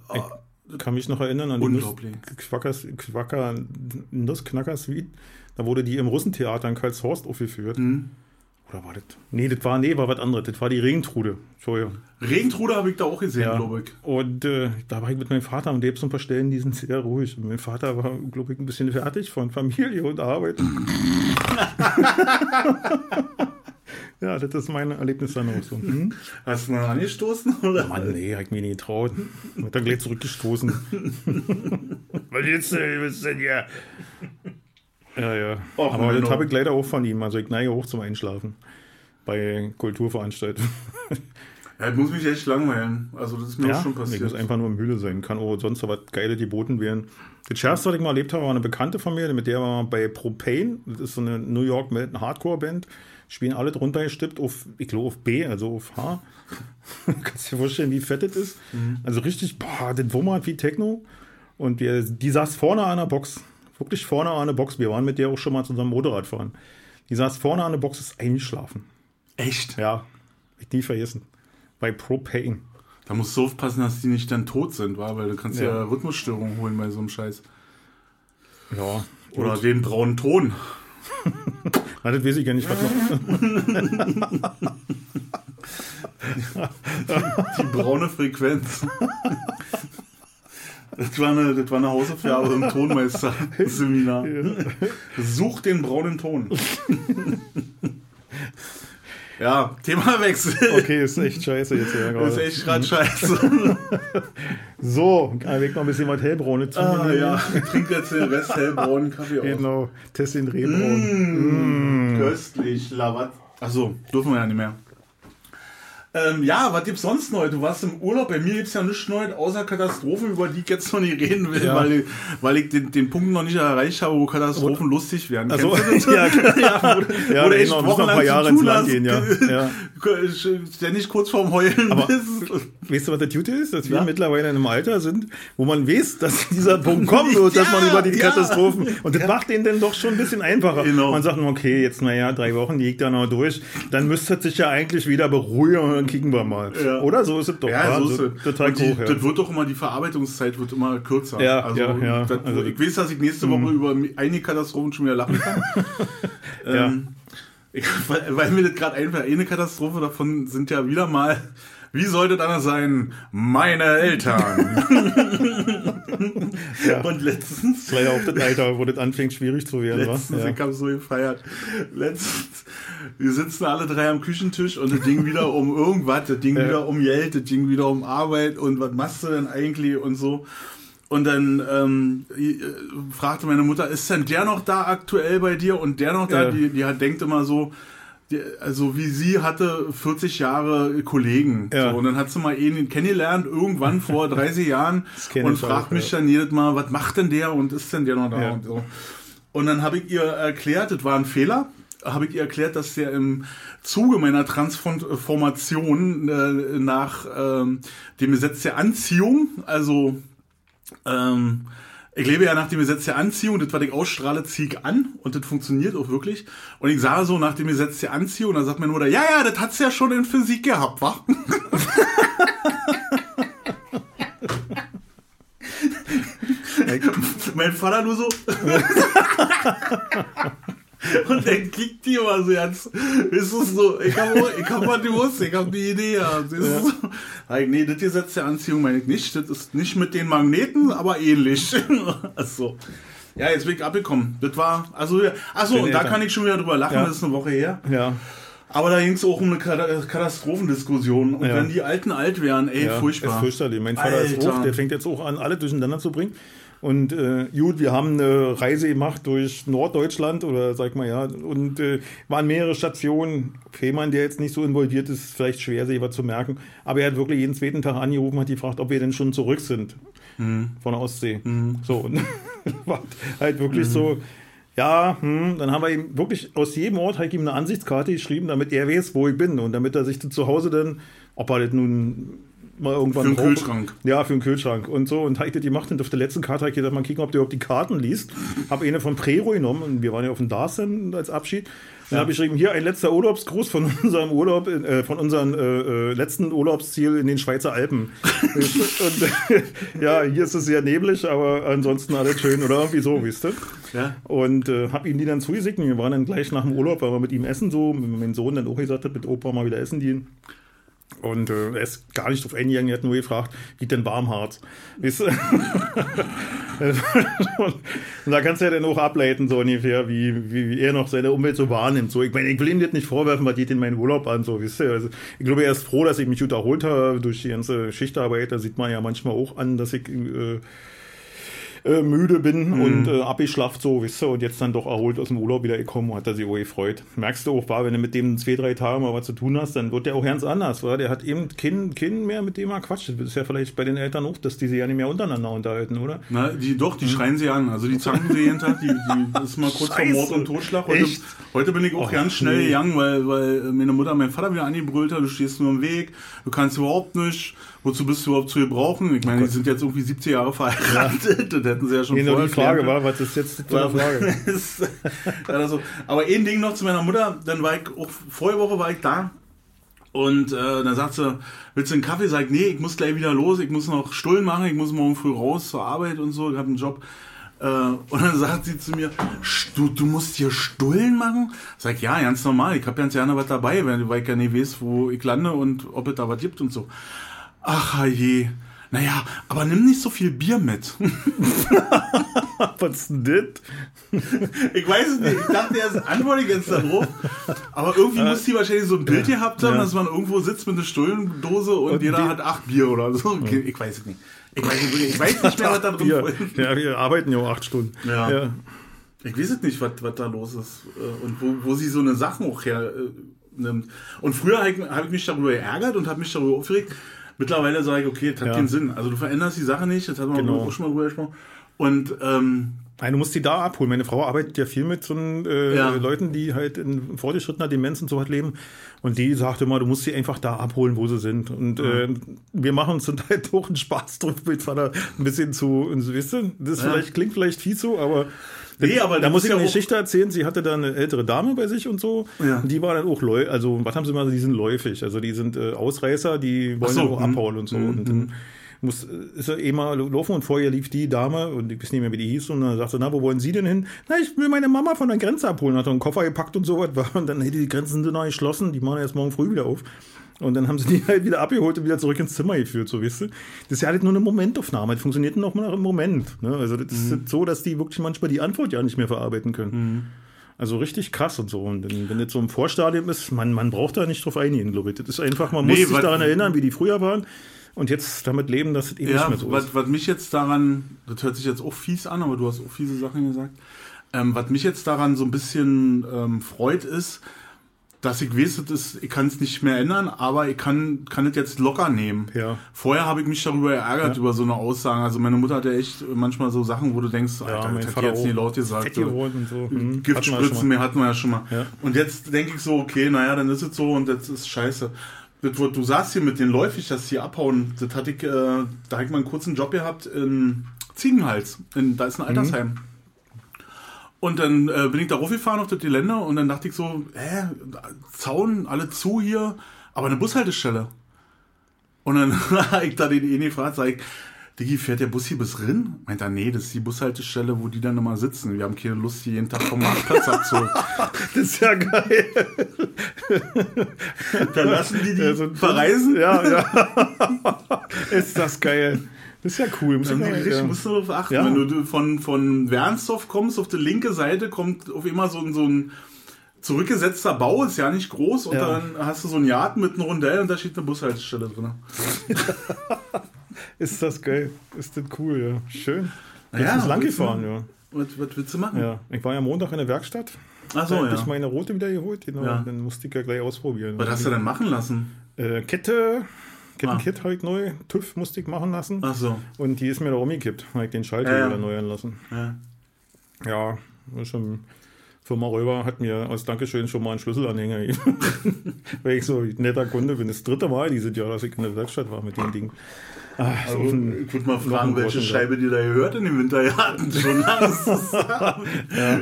Ich kann mich noch erinnern an die. Nuss- Quacker, Nussknacker Suite. Da wurde die im Russentheater in Karlshorst aufgeführt. Mhm. Oder war das? Nee, das war, nee, war was anderes. Das war die Regentrude. Entschuldigung. Regentrude habe ich da auch gesehen, Ja. glaube ich. Und äh, da war ich mit meinem Vater und der hat so ein paar Stellen, die sind sehr ruhig. Und mein Vater war, glaube ich, ein bisschen fertig von Familie und Arbeit. ja, das ist mein Erlebnis dann auch so. Hm? Hast du noch angestoßen? Oder? Mann, nee, hab ich mir nicht getraut. Hat dann gleich zurückgestoßen. Was ist denn hier? Ja, ja. Och, Aber das habe ich leider auch von ihm. Also ich neige hoch zum Einschlafen. Bei Kulturveranstaltungen. Ja, das muss mich echt langweilen. Also, das ist mir auch schon ich passiert. muss einfach nur Mühle sein. Kann auch sonst noch was Geiles geboten werden. Das Schärfste, was ich mal erlebt habe, war eine Bekannte von mir, mit der war bei Propane. Das ist so eine New York Melton Hardcore-Band. Spielen alle drunter gestippt auf, ich glaube, auf B, also auf H. Kannst dir vorstellen, wie fett das ist. Mhm. Also richtig, boah, das wummert wie Techno. Und wir, die saß vorne an der Box. Wirklich vorne an der Box. Wir waren mit der auch schon mal zusammen Motorrad fahren. Die saß vorne an der Box, ist eingeschlafen. Echt? Ja, ich nie vergessen. Bei Propane. Da musst du aufpassen, dass die nicht dann tot sind, wa? weil du kannst ja, Ja. Rhythmusstörungen holen bei so einem Scheiß. Ja. Oder den braunen Ton. Na, das weiß ich gar nicht, was noch. Die braune Frequenz. Das war eine, das war eine Hausaufgabe im Tonmeister-Seminar. Such den braunen Ton. Ja, Themawechsel. Okay, ist echt scheiße jetzt hier Das ist gerade. echt gerade scheiße. So, ich noch ein bisschen was hellbraune zu Ah ja, trink jetzt den Rest hellbraunen Kaffee aus. Genau, Test den Rehbraun. Köstlich, Lavat. Achso, dürfen wir ja nicht mehr. Ähm, ja, was gibt's sonst neu? Du warst im Urlaub, bei mir gibt's ja nichts neu, außer Katastrophen, über die ich jetzt noch nicht reden will, Ja. weil, ich- weil ich den, den Punkt noch nicht erreicht habe, wo Katastrophen lustig werden. Also, Kennst du das? ja, ja, wo, Ja, wo du echt genau, noch ein wochenlang paar Jahre zu ins Land gehen, ja. ja. Ständig kurz vorm Heulen Aber- bist. Weißt du, was der Tute ist? Dass wir Ja. mittlerweile in einem Alter sind, wo man weiß, dass dieser Punkt kommen wird, dass man Ja, über die ja. Katastrophen. Und das macht den dann doch schon ein bisschen einfacher. Genau. Man sagt, okay, jetzt, naja, drei Wochen liegt da noch durch. Dann müsste es sich ja eigentlich wieder beruhigen und dann kicken wir mal. Ja. Oder? So ist es doch. Ja, so ist es. Total Und die, hoch, ja. Das wird doch immer, die Verarbeitungszeit wird immer kürzer. Ja, also, ja, ja. Das, Also- ich weiß, dass ich nächste Woche über einige Katastrophen schon wieder lachen kann. Ja. ähm, ich, weil, weil mir das gerade einfällt, eine Katastrophe davon sind ja wieder mal, wie sollte das anders sein? Meine Eltern. Ja. Und letztens, Das ist leider auch das Alter, wo das anfängt schwierig zu werden. letztens, Ja. ich habe so gefeiert. Letztens, wir sitzen alle drei am Küchentisch und das Ding wieder um irgendwas, das Ding Ja. wieder um Geld, das Ding wieder um Arbeit und was machst du denn eigentlich und so. Und dann ähm, äh, fragte meine Mutter, ist denn der noch da aktuell bei dir und der noch da? Ja. Die, die hat, denkt immer so, die, also wie sie hatte 40 Jahre Kollegen. Ja. So, und dann hat sie mal ihn kennengelernt, irgendwann vor 30 Jahren und fragt auch, mich ja. dann jedes Mal, was macht denn der und ist denn der noch da und so. Und dann habe ich ihr erklärt, das war ein Fehler, habe ich ihr erklärt, dass der im Zuge meiner Transformation äh, nach ähm, dem Gesetz der Anziehung, also ähm, ich lebe ja nach dem Gesetz der Anziehung, das, was ich ausstrahle, ziehe ich an und das funktioniert auch wirklich. Und ich sah so nach dem Gesetz der Anziehung, da sagt meine Mutter, ja, ja, das hat's ja schon in Physik gehabt, wa? mein Vater nur so. Und dann kickt die immer so ganz. Ist es so, ich hab, ich hab was gewusst, ich hab die Idee gehabt. Das ist so, Sag ich, nee, das Gesetz der Anziehung meine ich nicht. Das ist nicht mit den Magneten, aber ähnlich. Achso. Ja, jetzt bin ich abgekommen. Das war, also, achso, und da kann ich schon wieder drüber lachen, Ja. das ist eine Woche her. ja. Aber da ging es auch um eine Kata- Katastrophendiskussion. Und Ja. wenn die Alten alt wären, ey, Ja, furchtbar. Ist fürchterlich. Mein Vater ist Alter. hoch, der fängt jetzt auch an, alle durcheinander zu bringen. Und äh, gut, wir haben eine Reise gemacht durch Norddeutschland oder sag mal ja, und äh, waren mehrere Stationen. Jemanden, der jetzt nicht so involviert ist, vielleicht schwer, sich was zu merken. Aber er hat wirklich jeden zweiten Tag angerufen, hat gefragt, ob wir denn schon zurück sind Mhm. von der Ostsee. So, und war halt wirklich mhm. so, ja, hm, dann haben wir ihm wirklich aus jedem Ort halt ihm eine Ansichtskarte geschrieben, damit er weiß, wo ich bin und damit er sich zu Hause dann, ob er das nun mal irgendwann. Für einen Kühlschrank. Ja, für einen Kühlschrank und so. Und habe ich das gemacht und auf der letzten Karte habe ich gedacht, mal kicken, ob der überhaupt die Karten liest. Habe eine von Prero genommen und wir waren ja auf dem Dasein als Abschied. Dann ja. habe ich geschrieben, hier ein letzter Urlaubsgruß von unserem Urlaub, äh, von unserem äh, äh, letzten Urlaubsziel in den Schweizer Alpen. und äh, ja, hier ist es sehr neblig, aber ansonsten alles schön oder irgendwie so, wisst ihr? Ja. Und äh, habe ihm die dann zugeschickt. Wir waren dann gleich nach dem Urlaub, weil wir mit ihm essen so, mit meinem Sohn dann auch gesagt hat, mit Opa mal wieder essen gehen. Und äh, er ist gar nicht drauf eingegangen, er hat nur gefragt, wie denn Warmharz? Weißt du? und da kannst du ja dann auch ableiten, so ungefähr, wie, wie, wie er noch seine Umwelt so wahrnimmt. So, ich meine, ich will ihm das nicht vorwerfen, was geht in meinen Urlaub an, so, weißt du? Also, ich glaube, er ist froh, dass ich mich gut erholt habe durch die ganze Schichtarbeit. Da sieht man ja manchmal auch an, dass ich äh, äh, müde bin mhm. und äh, abgeschlafft so, wisst ihr, und jetzt dann doch erholt aus dem Urlaub wieder gekommen, hat er sich auch gefreut. Merkst du auch, war, wenn du mit dem zwei, drei Tage mal was zu tun hast, dann wird der auch ganz anders, weil der hat eben kein Kind mehr, mit dem er quatscht. Das ist ja vielleicht bei den Eltern auch, dass die sich ja nicht mehr untereinander unterhalten, oder? Na, die doch, die mhm. schreien sie an. Also die zanken sie jeden Tag, die, die das ist mal kurz vor Mord und Totschlag. Heute, heute bin ich auch oh, ganz schnell nee. gegangen, weil, weil meine Mutter mein Vater wieder angebrüllt hat, du stehst nur im Weg, du kannst überhaupt nicht wozu bist du überhaupt zu gebrauchen? Ich meine, oh die sind jetzt irgendwie 70 Jahre verheiratet, das hätten sie ja schon nee, vorher die Frage war, was ist jetzt die Frage? also, aber ein Ding noch zu meiner Mutter, dann war ich auch, vorige Woche war ich da und äh, dann sagt sie, willst du einen Kaffee? Sag ich, nee, ich muss gleich wieder los, ich muss noch Stullen machen, ich muss morgen früh raus zur Arbeit und so, ich habe einen Job. Äh, und dann sagt sie zu mir, du, du musst hier Stullen machen? Sag ich, ja, ganz normal, ich habe ganz gerne was dabei, weil ich ja nicht weiß, wo ich lande und ob es da was gibt und so. Ach je. Naja, aber nimm nicht so viel Bier mit. Was ist denn das? Ich weiß es nicht. Ich dachte erst, antworte ich jetzt darauf. Aber irgendwie muss die wahrscheinlich so ein Bild gehabt haben, ja. dass man irgendwo sitzt mit einer Stullendose und, und jeder hat acht Bier oder so. Okay, ich weiß es nicht. Ich weiß, ich weiß nicht mehr, was da drin ist. Ja, wir arbeiten ja auch acht Stunden. Ja. ja. Ich weiß es nicht, was, was da los ist. Äh, und wo, wo sie so eine Sachen auch her äh, nimmt. Und früher habe ich, hab ich mich darüber geärgert und habe mich darüber aufgeregt Mittlerweile sage ich, okay, das hat ja. keinen Sinn. Also du veränderst die Sache nicht, das hat man genau. auch schon mal drüber gesprochen. Und ähm, Nein, du musst die da abholen. Meine Frau arbeitet ja viel mit so äh, ja. Leuten, die halt in fortgeschrittener Demenz und so halt leben. Und die sagt immer, du musst sie einfach da abholen, wo sie sind. Und ja. äh, wir machen uns dann halt auch einen Spaß drauf, mit Vater ein bisschen zu, weißt du, das ja. vielleicht, klingt vielleicht fies so, aber Nee, aber da muss ich eine Geschichte erzählen. Sie hatte da eine ältere Dame bei sich und so. Ja. Und die war dann auch läufig. Also, was haben sie mal? Die sind läufig. Also, die sind äh, Ausreißer, die wollen so, auch hm. abhauen und so. Hm, und dann muss, ist er eh mal laufen und vorher lief die Dame und ich weiß nicht mehr, wie die hieß. Und dann sagte sie, na, wo wollen Sie denn hin? Na, ich will meine Mama von der Grenze abholen. Hat einen Koffer gepackt und so was. Und dann, hey, die Grenzen sind noch geschlossen. Die machen erst morgen früh wieder auf. Und dann haben sie die halt wieder abgeholt und wieder zurück ins Zimmer geführt, so weißt du. Das ist ja halt nur eine Momentaufnahme. Die funktioniert noch mal im Moment. Ne? Also das mhm. ist so, dass die wirklich manchmal die Antwort ja nicht mehr verarbeiten können. Mhm. Also richtig krass und so. Und wenn jetzt so ein Vorstadium ist, man, man braucht da nicht drauf eingehen, glaube ich. Das ist einfach, man nee, muss sich daran erinnern, wie die früher waren. Und jetzt damit leben, dass es eben ja, nicht mehr so was, ist. Was mich jetzt daran, das hört sich jetzt auch fies an, aber du hast auch fiese Sachen gesagt. Ähm, was mich jetzt daran so ein bisschen ähm, freut, ist, dass ich weiß, das ich kann es nicht mehr ändern, aber ich kann, kann es jetzt locker nehmen. Ja. Vorher habe ich mich darüber geärgert, ja. über so eine Aussage. Also meine Mutter hatte echt manchmal so Sachen, wo du denkst, ja, Alter, das hat jetzt nicht laut gesagt. So. Und so. Mhm. Giftspritzen, mehr hatten wir ja schon mal. Ja. Und jetzt denke ich so, okay, naja, dann ist es so und das ist scheiße. Das, wo du sagst hier mit den läufig, dass sie abhauen, das hatte ich, äh, da habe ich mal einen kurzen Job gehabt in Ziegenhals. In, da ist ein mhm. Altersheim. Mhm. Und dann äh, bin ich da raufgefahren auf das Gelände und dann dachte ich so, hä, Zaun, alle zu hier, aber eine Bushaltestelle. Und dann habe ich da den Eni gefragt, sag ich, Digi, fährt der Bus hier bis Rinn? Meint er, nee, das ist die Bushaltestelle, wo die dann immer sitzen. Wir haben keine Lust, hier jeden Tag vom Marktplatz abzuholen. das ist ja geil. dann lassen die die also, verreisen? Ja, ja. ist das geil. Das ist ja cool. Muss, ja, ich, musst du darauf achten. Ja. Wenn du von, von Wernsdorf kommst, auf der linke Seite kommt auf immer so ein, so ein zurückgesetzter Bau, ist ja nicht groß. Und ja. dann hast du so ein Yard mit einem Rondell und da steht eine Bushaltestelle drin. ist das geil. Ist das cool, ja. Schön. Du ja, bist lang gefahren, ja. Was, was willst du machen? Ja, ich war ja Montag in der Werkstatt. Ach so, da ja. ich meine rote wieder geholt, genau. Ja. Dann musste ich ja gleich ausprobieren. Was hast du denn machen lassen? Äh, Kette, Kettenkit ah. ich neu, TÜV musste ich machen lassen. Ach so. Und die ist mir da umgekippt. Habe ich den Schalter ja, wieder neu anlassen. Ja. Ja, schon Firma Räuber hat mir als Dankeschön schon mal einen Schlüsselanhänger gegeben. Weil ich so ein netter Kunde bin. Das dritte Mal dieses Jahr, dass ich in der Werkstatt war mit dem Ding. Also, ich würde mal fragen, welche Scheibe die da gehört in den Winterjahren schon ja,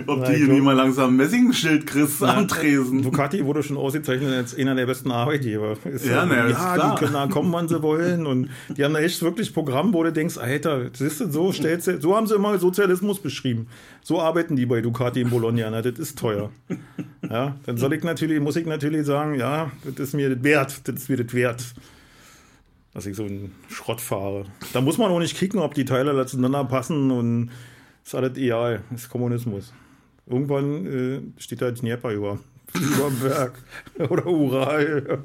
Ob du hier nicht mal langsam ein Messingschild kriegst ja, am Tresen. Ducati wurde schon ausgezeichnet als einer der besten Arbeitgeber. Ist ja, ja, na, ja die können da kommen, wann sie wollen. Und die haben da echt wirklich Programm, wo du denkst, Alter, siehst du, so stellst du, so haben sie immer Sozialismus beschrieben. So arbeiten die bei Ducati in Bologna. Na, das ist teuer. Ja, dann soll ich natürlich, muss ich natürlich sagen, ja, das ist mir das wert, das ist mir das wert dass ich so einen Schrott fahre. Da muss man auch nicht kicken, ob die Teile zueinander passen und ist alles egal. Das ist Kommunismus. Irgendwann äh, steht da Dnieper über. über dem Berg. Oder Ural.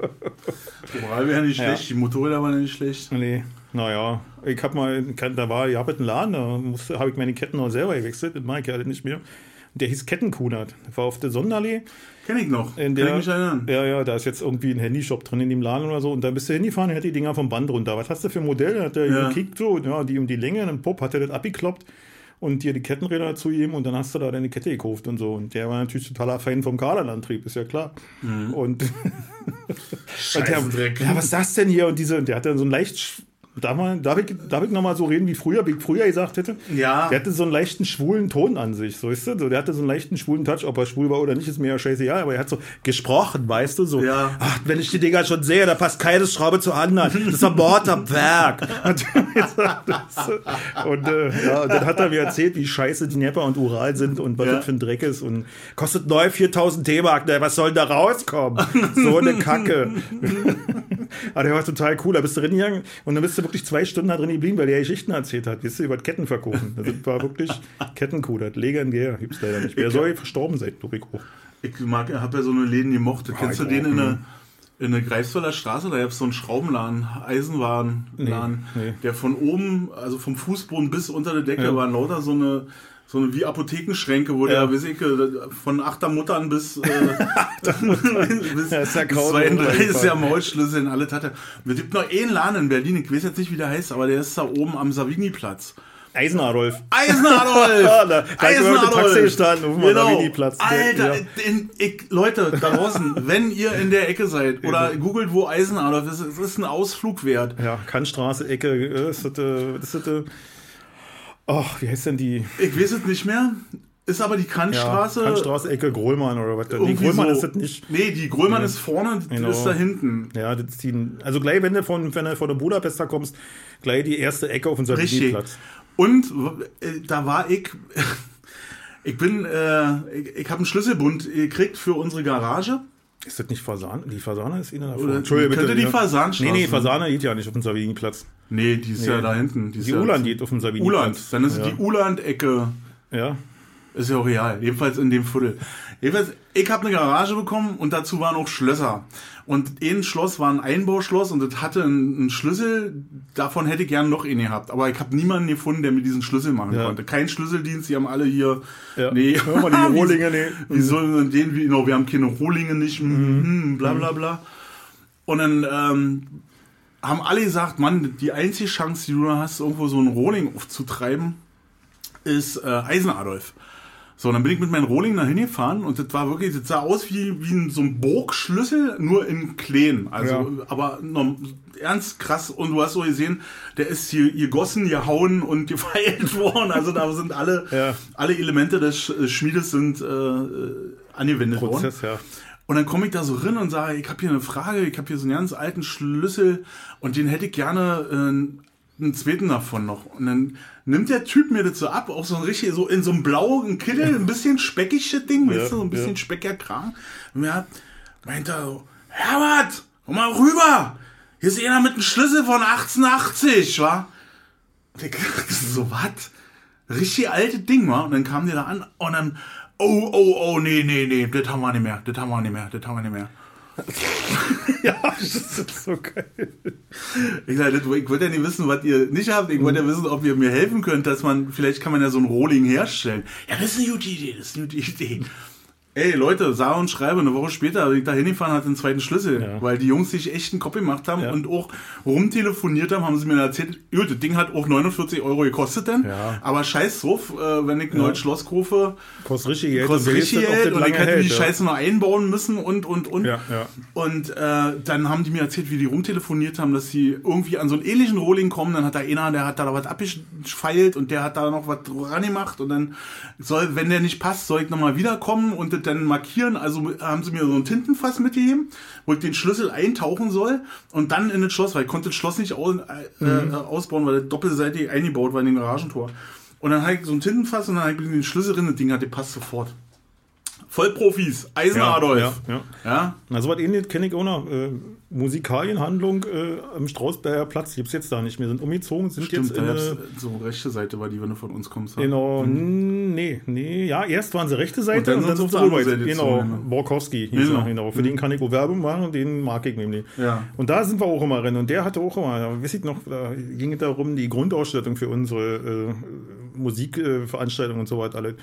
Ural wäre nicht schlecht, ja. die Motorräder waren nicht schlecht. Nee, naja. Ich hab mal, da war, ich habe einen Laden, da habe ich meine Ketten auch selber gewechselt, das mache ich ja nicht mehr. Der hieß Kettenkunert. War auf der Sonderlee. Kenn ich noch. In der, Kann ich mich erinnern. Ja, ja, da ist jetzt irgendwie ein Handyshop drin in dem Laden oder so. Und da bist du hingefahren und hat die Dinger vom Band runter. Was hast du für ein Modell? Hat der ja. gekickt so, ja, die um die Länge, einen Pop hat er das abgekloppt und dir die Kettenräder dazu gegeben und dann hast du da deine Kette gekauft und so. Und der war natürlich totaler Fan vom Kaderlandtrieb, ist ja klar. Mhm. Und, und der, ja, was ist das denn hier? Und diese, der hat dann so ein leicht Darf, man, darf, ich, darf ich nochmal so reden wie früher, wie ich früher gesagt hätte? Ja. Der hatte so einen leichten schwulen Ton an sich, so ist das? So, der hatte so einen leichten schwulen Touch, ob er schwul war oder nicht, ist mir ja scheißegal, aber er hat so gesprochen, weißt du, so, ja. ach, wenn ich die Dinger schon sehe, da passt keine Schraube zur anderen. Das ist ein Mord am Werk. und, äh, ja, und dann hat er mir erzählt, wie scheiße die Dnieper und Ural sind und was ja. das für ein Dreck ist und kostet neu 4000 D-Mark, was soll da rauskommen? So eine Kacke. aber der war total cool, da bist du drin gegangen und dann bist du wirklich zwei Stunden da drin geblieben, weil der Geschichten erzählt hat. Wisst ihr, über Ketten verkaufen. Das war wirklich Kettenkuder. Legendär. Gibt es leider nicht mehr. Er soll verstorben sein, Toriko. Ich mag, habe ja so eine Läden gemocht. Oh, Kennst du den in der, in der Greifswalder Straße? Da gab es so einen Schraubenladen, Eisenwarenladen, nee, nee. der von oben, also vom Fußboden bis unter der Decke, ja. war lauter so eine so eine wie Apothekenschränke, wo ja. der, weiß ich, von Achtermuttern bis, äh, bis, ja, bis 32 ist ja Maulschlüssel in alle Tatte. Es gibt noch einen Laden in Berlin, ich weiß jetzt nicht, wie der heißt, aber der ist da oben am Savigny-Platz. Eisenadolf. Eisenadolf! da, da Eisenadolf! Taxi gestanden auf genau. Savigny-Platz. Alter, ja. in, ich, Leute da draußen, wenn ihr in der Ecke seid oder googelt, wo Eisenadolf ist, es ist ein Ausflug wert. Ja, Kantstraße, Ecke, äh, ist das, äh, ist das, äh, Ach, wie heißt denn die? Ich weiß es nicht mehr. Ist aber die Kantstraße. Ja, Kantstraße, Ecke Grollmann oder was? Nee, Grollmann so. ist das nicht. Nee, die Grollmann nee. ist vorne, die genau. ist da hinten. Ja, das ist die, also gleich, wenn du von, wenn du von der Budapester kommst, gleich die erste Ecke auf unserem Platz. Und äh, da war ich. Ich bin, äh, ich, ich habe einen Schlüsselbund gekriegt für unsere Garage. Ist das nicht Fasan? Die Fasane ist Ihnen da vorne. Entschuldigung, könnte die Fasanstraße. Nee, nee, Fasane geht ja nicht auf dem Saviniplatz. Nee, die ist nee. ja da hinten. Die, die Uland geht auf dem Saviniplatz. Uland, dann ist ja. die Uland-Ecke. Ja. Ist ja auch real, jedenfalls in dem Viertel. Jedenfalls, ich habe eine Garage bekommen und dazu waren auch Schlösser. Und ein Schloss war ein Einbauschloss und das hatte einen, Schlüssel, davon hätte ich gern noch einen gehabt. Aber ich habe niemanden gefunden, der mir diesen Schlüssel machen ja. konnte. Kein Schlüsseldienst, die haben alle hier. Ja. Nee, Hör mal die Rohlinge, nee. Wie sollen den, wie, genau, wir haben keine Rohlinge nicht, mhm. bla bla bla. Und dann ähm, haben alle gesagt, Mann, die einzige Chance, die du hast, irgendwo so einen Rohling aufzutreiben, ist äh, Eisenadolf. So, dann bin ich mit meinem Rohling da hingefahren und das war wirklich, das sah aus wie, wie so ein Burgschlüssel, nur in Kleen. Also, ja. aber noch, ernst krass. Und du hast so gesehen, der ist hier gegossen, gehauen und gefeilt worden. Also da sind alle, ja. alle Elemente des Schmiedes sind äh, angewendet Prozess, worden. Ja. Und dann komme ich da so rein und sage, ich habe hier eine Frage, ich habe hier so einen ganz alten Schlüssel und den hätte ich gerne äh, einen zweiten davon noch. Und dann nimmt der Typ mir das so ab, auch so ein richtig, so in so einem blauen Kittel, ein bisschen speckiges Ding, ja, weißt du, so ein bisschen ja. speckiger Kram. Und mir meint er so, Herbert, komm mal rüber! Hier ist einer mit einem Schlüssel von 1880, wa? Und ich dachte so, was? Richtig alte Ding, wa? Und dann kam der da an und dann oh, oh, oh, nee, nee, nee, das haben wir nicht mehr, das haben wir nicht mehr, das haben wir nicht mehr. ja, das ist so geil. Ich, sag, ich wollte ja nicht wissen, was ihr nicht habt. Ich wollte ja wissen, ob ihr mir helfen könnt, dass man, vielleicht kann man ja so ein Rohling herstellen. Ja, das ist eine gute Idee, das ist eine gute Idee. Ey, Leute, sah und schreibe, eine Woche später bin ich da hingefahren, hatte den zweiten Schlüssel, Ja. weil die Jungs sich echt einen Kopf gemacht haben Ja. und auch rumtelefoniert haben, haben sie mir erzählt, gut, das Ding hat auch 49 Euro gekostet denn, Ja. aber scheiß drauf, äh, wenn ich ein neues Schloss kaufe, Kostet richtig Geld. kostet und richtig Geld und ich hätte die. Scheiße noch einbauen müssen und, und, und. Und äh, dann haben die mir erzählt, wie die rumtelefoniert haben, dass sie irgendwie an so einen ähnlichen Rolling kommen. Dann hat da einer, der hat da was abgefeilt und der hat da noch was dran gemacht. Und dann soll, wenn der nicht passt, soll ich nochmal wiederkommen und das dann markieren. Also haben sie mir so ein Tintenfass mitgegeben, wo ich den Schlüssel eintauchen soll und dann in das Schloss, weil ich konnte das Schloss nicht aus, äh, äh, ausbauen, weil das doppelseitig eingebaut war in den Garagentor. Und dann habe ich so ein Tintenfass und dann habe ich den Schlüssel drin, das Ding hat gepasst sofort. Vollprofis, Eisenadolf. Ja, ja, ja. ja. Na, so was ähnliches kenne ich auch noch. Äh, Musikalienhandlung äh, am Strausberger Platz gibt es jetzt da nicht mehr. Sind umgezogen, sind Stimmt, jetzt da in eine, so rechte Seite war die, wenn du von uns kommst. ja. Genau, n- nee, nee, ja, erst waren sie rechte Seite Und und dann dann, sind sie Genau, gezogen, Borkowski hieß Genau. genau. Für den kann ich auch Werbung machen und den mag ich nämlich. Ja. Und da sind wir auch immer drin. Und der hatte auch immer, da weiß ich noch, da ging es darum, die Grundausstattung für unsere äh, Musikveranstaltungen und so weiter alles.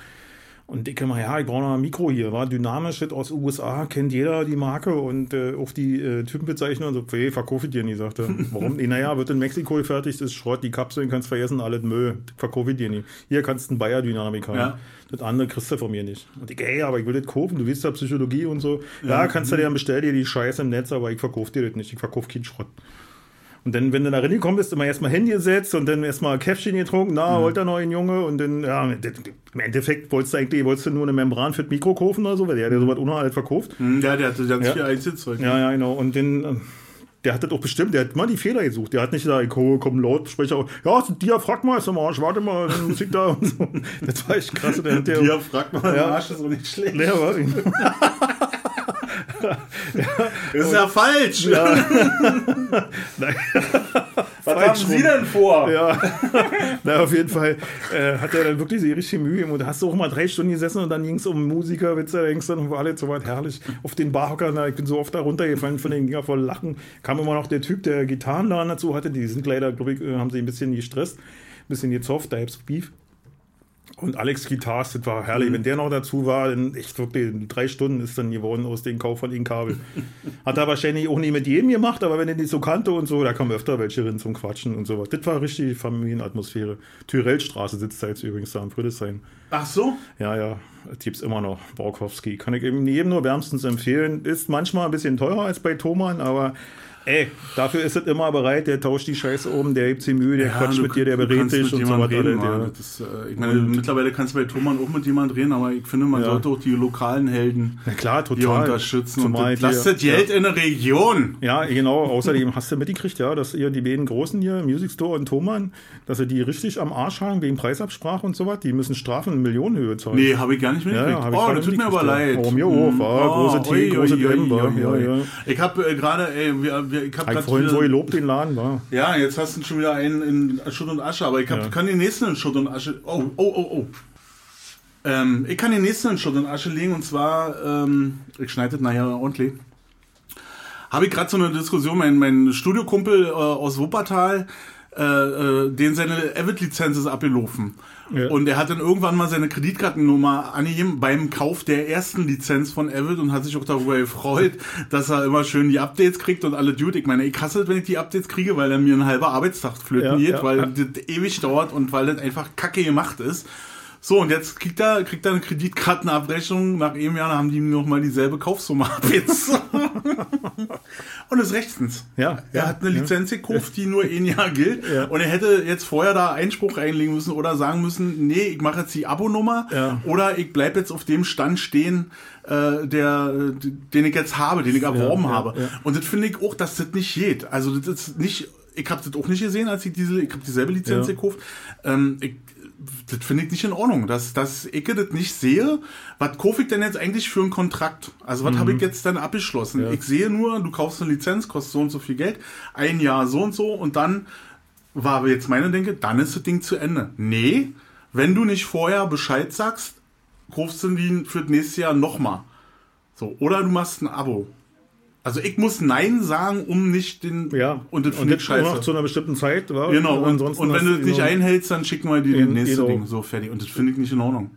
Und ich immer, ja, ich brauche noch ein Mikro hier, war dynamisch, aus USA, kennt jeder die Marke und äh, auch die äh, Typenbezeichnung und so, hey, verkaufe ich dir nicht, sagte er. Warum? nee, naja, wird in Mexiko gefertigt, ist Schrott, die Kapseln kannst vergessen, alles Müll, verkaufe ich dir nicht. Hier kannst du einen Bayer-Dynamik haben. Ja. Das andere kriegst du von mir nicht. Und ich, ey, aber ich will das kaufen, du willst ja Psychologie und so. Ja, kannst du dir dann bestell dir die Scheiße im Netz, aber ich verkaufe dir das nicht, ich verkaufe keinen Schrott. Und dann, wenn du da reingekommen bist, immer erstmal Handy gesetzt und dann erstmal Käffchen getrunken, na, wollt ihr noch einen Junge? Und dann, ja, im Endeffekt wolltest du eigentlich, wolltest du nur eine Membran für das Mikro kaufen oder so, weil der hat ja sowas unerhalt verkauft. Hm, Ja, der hatte ganz Ja. viel Einzelzeug. Ja, ja, genau. Und den, äh, der hat das auch bestimmt, der hat mal die Fehler gesucht. Der hat nicht gesagt, oh, komm, Lautsprecher, ja, ist ein Diaphragma ist am Arsch, warte mal, dann Musik da und so. Das war echt krass. Der, der, mal, Ja. der Arsch ist auch nicht schlecht. der war, ist ja falsch. Nein. Was haben Sie denn vor? Ja, na, auf jeden Fall äh, hat er dann wirklich sehr richtig Mühe. Und da hast du auch mal drei Stunden gesessen und dann ging es um Musiker, Witze, da denkst du, dann war alles so weit herrlich. Auf den Barhocker, na, ich bin so oft da runtergefallen von den Dinger voll Lachen. Kam immer noch der Typ, der Gitarrenladen dazu hatte. Die sind leider, glaube ich, äh, haben sie ein bisschen gestresst, ein bisschen gezofft, da gibt's Beef. Und Alex Guitars, das war herrlich. Wenn der noch dazu war, dann echt wirklich in drei Stunden ist dann geworden aus dem Kauf von den Kabel. Hat er wahrscheinlich auch nie mit jedem gemacht, aber wenn er die so kannte und so, da kamen öfter welche rein zum Quatschen und sowas. Das war richtig Familienatmosphäre. Tyrellstraße sitzt da jetzt übrigens da am Friedrichshain. Ach so? Ja, ja, gibt's immer noch. Borkowski. Kann ich eben jedem nur wärmstens empfehlen. Ist manchmal ein bisschen teurer als bei Thomann, aber ey, dafür ist es immer bereit. Der tauscht die Scheiße um, der gibt sich Mühe, der quatscht du- mit dir, der berät dich und so weiter. reden, Mann. Das äh, ich meine, mittlerweile kannst du bei Thomann auch mit jemandem reden, aber ich finde, man Ja. sollte auch die lokalen Helden Na klar, hier total. unterstützen. Zumal und das hier- das Geld in der Region. Ja, genau. Außerdem hast du mitgekriegt, ja, dass ihr die beiden Großen hier, Music Store und Thomann, dass sie die richtig am Arsch haben wegen Preisabsprache und so was. Die müssen Strafen in Millionenhöhe zahlen. Nee, habe ich gar nicht Ja, mitgekriegt. ja, oh, das tut mir aber leid. ja. Oh, mir auch, große T, ui, große ja, ja. Ich habe äh, gerade, ey, ich habe Hab vorhin so gelobt den Laden, war. Ja, jetzt hast du schon wieder einen in Schutt und Asche, aber ich hab, Ja. kann den nächsten in Schutt und Asche. Oh, oh, oh, oh. Ähm, ich kann den nächsten in Schutt und Asche legen und zwar, ähm, ich schneide das nachher ordentlich. Habe ich gerade so eine Diskussion, mein, mein Studiokumpel äh, aus Wuppertal, äh, äh, den seine Avid-Lizenz ist abgelaufen. Ja. Und er hat dann irgendwann mal seine Kreditkartennummer angegeben beim Kauf der ersten Lizenz von Avid und hat sich auch darüber gefreut, dass er immer schön die Updates kriegt und alle Dude. Ich meine, ich hasse es, wenn ich die Updates kriege, weil dann mir ein halber Arbeitstag flöten geht, ja, weil das ewig dauert und weil das einfach kacke gemacht ist. So, und jetzt kriegt er, kriegt er eine Kreditkartenabrechnung. Nach einem Jahr haben die ihm nochmal dieselbe Kaufsumme abgezogen. und ist rechtens. Ja, Er ja, hat eine. Lizenz gekauft, die nur ein Jahr gilt. Ja. Und er hätte jetzt vorher da Einspruch einlegen müssen oder sagen müssen, nee, ich mache jetzt die Abonummer oder ich bleib jetzt auf dem Stand stehen, äh, der, den ich jetzt habe, den ich erworben habe. Und das finde ich auch, dass das nicht geht. Also das ist nicht, ich habe das auch nicht gesehen, als ich diese, ich habe dieselbe Lizenz Ja. gekauft. Ähm, ich, das finde ich nicht in Ordnung, dass, dass ich das nicht sehe. Was kaufe ich denn jetzt eigentlich für einen Kontrakt? Also was habe ich jetzt dann abgeschlossen? Mhm. Ja. Ich sehe nur, du kaufst eine Lizenz, kostet so und so viel Geld, ein Jahr so und so und dann war aber jetzt meine Denke, dann ist das Ding zu Ende. Nee, wenn du nicht vorher Bescheid sagst, kaufst du die für das nächste Jahr nochmal. So, oder du machst ein Abo. Also ich muss Nein sagen, um nicht den Ja, und das ich jetzt nur noch scheiße. zu einer bestimmten Zeit. War, Genau, und, ansonsten und wenn du das nicht einhältst, dann schicken wir dir das Genau. nächste Ding. So, fertig. Und das finde ich nicht in Ordnung.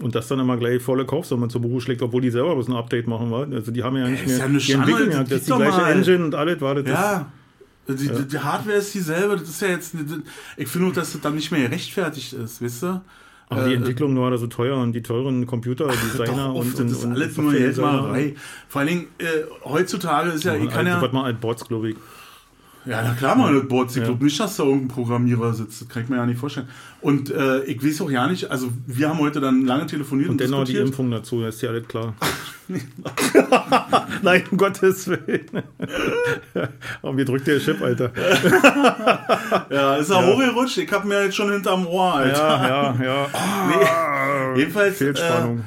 Und das dann immer gleich volle Kaufsumme zu Buche schlägt, obwohl die selber bloß ein Update machen, war. Also die haben ja nicht ist mehr, ja eine die entwickeln ja, das das ist die gleiche mal. Engine und alles war das. Ja. Die, die, die Hardware ist dieselbe, das ist ja jetzt. Ich finde nur, dass das dann nicht mehr gerechtfertigt ist, wisst ihr? Aber die Äh, Entwicklung war da so teuer und die teuren Computerdesigner und, und das und, alles nur Softwaredesigner. Geldmacherei. Vor allen Dingen, äh, heutzutage ist ja, ich kann ja. Was mal Bots, glaube ich. Ja, na klar, mal das Boards. Ich Ja. glaube nicht, dass da irgendein Programmierer sitzt. Das kann ich mir ja nicht vorstellen. Und äh, ich weiß auch ja nicht, also wir haben heute dann lange telefoniert und, Und dennoch die diskutiert. Impfung dazu, das ist ja alles klar. Nein, um Gottes Willen. Aber mir drückt der Chip, Alter. Ja, ist er hochgerutscht. Ich hab mir jetzt schon hinterm Ohr, Alter. Ja, ja, ja. Nee. Jedenfalls Fehlspannung. äh,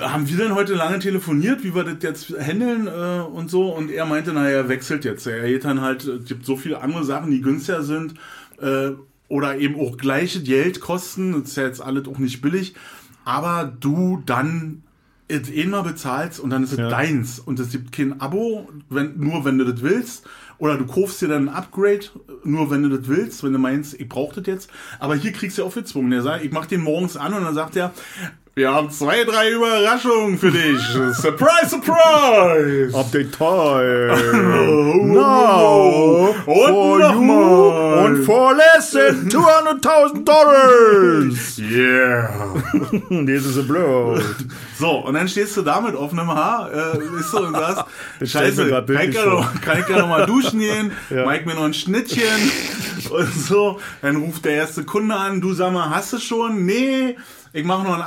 haben wir dann heute lange telefoniert, wie wir das jetzt handeln äh, und so. Und er meinte, naja, er wechselt jetzt. Er geht dann halt, es gibt so viele andere Sachen, die günstiger sind äh, oder eben auch gleiche Geld kosten. Das ist ja jetzt alles auch nicht billig. Aber du dann es eh mal bezahlst und dann ist es Ja. deins. Und es gibt kein Abo, wenn, nur wenn du das willst. Oder du kaufst dir dann ein Upgrade, nur wenn du das willst, wenn du meinst, ich brauche das jetzt. Aber hier kriegst du ja aufgezwungen. Der sagt, ich mach den morgens an und dann sagt er, wir haben zwei, drei Überraschungen für dich. Surprise, surprise! Update time. Oh, Now Und for nochmal. you und for less than 200.000 Dollars. Yeah! This is a blow. So, und dann stehst du da mit offenem Haar, äh, bist du und sagst, scheiße, kann ich, noch, kann ich ja noch mal duschen gehen, Ja. ich mir noch ein Schnittchen und so. Dann ruft der erste Kunde an, du sag mal, hast du schon? Nee, ich mache noch ein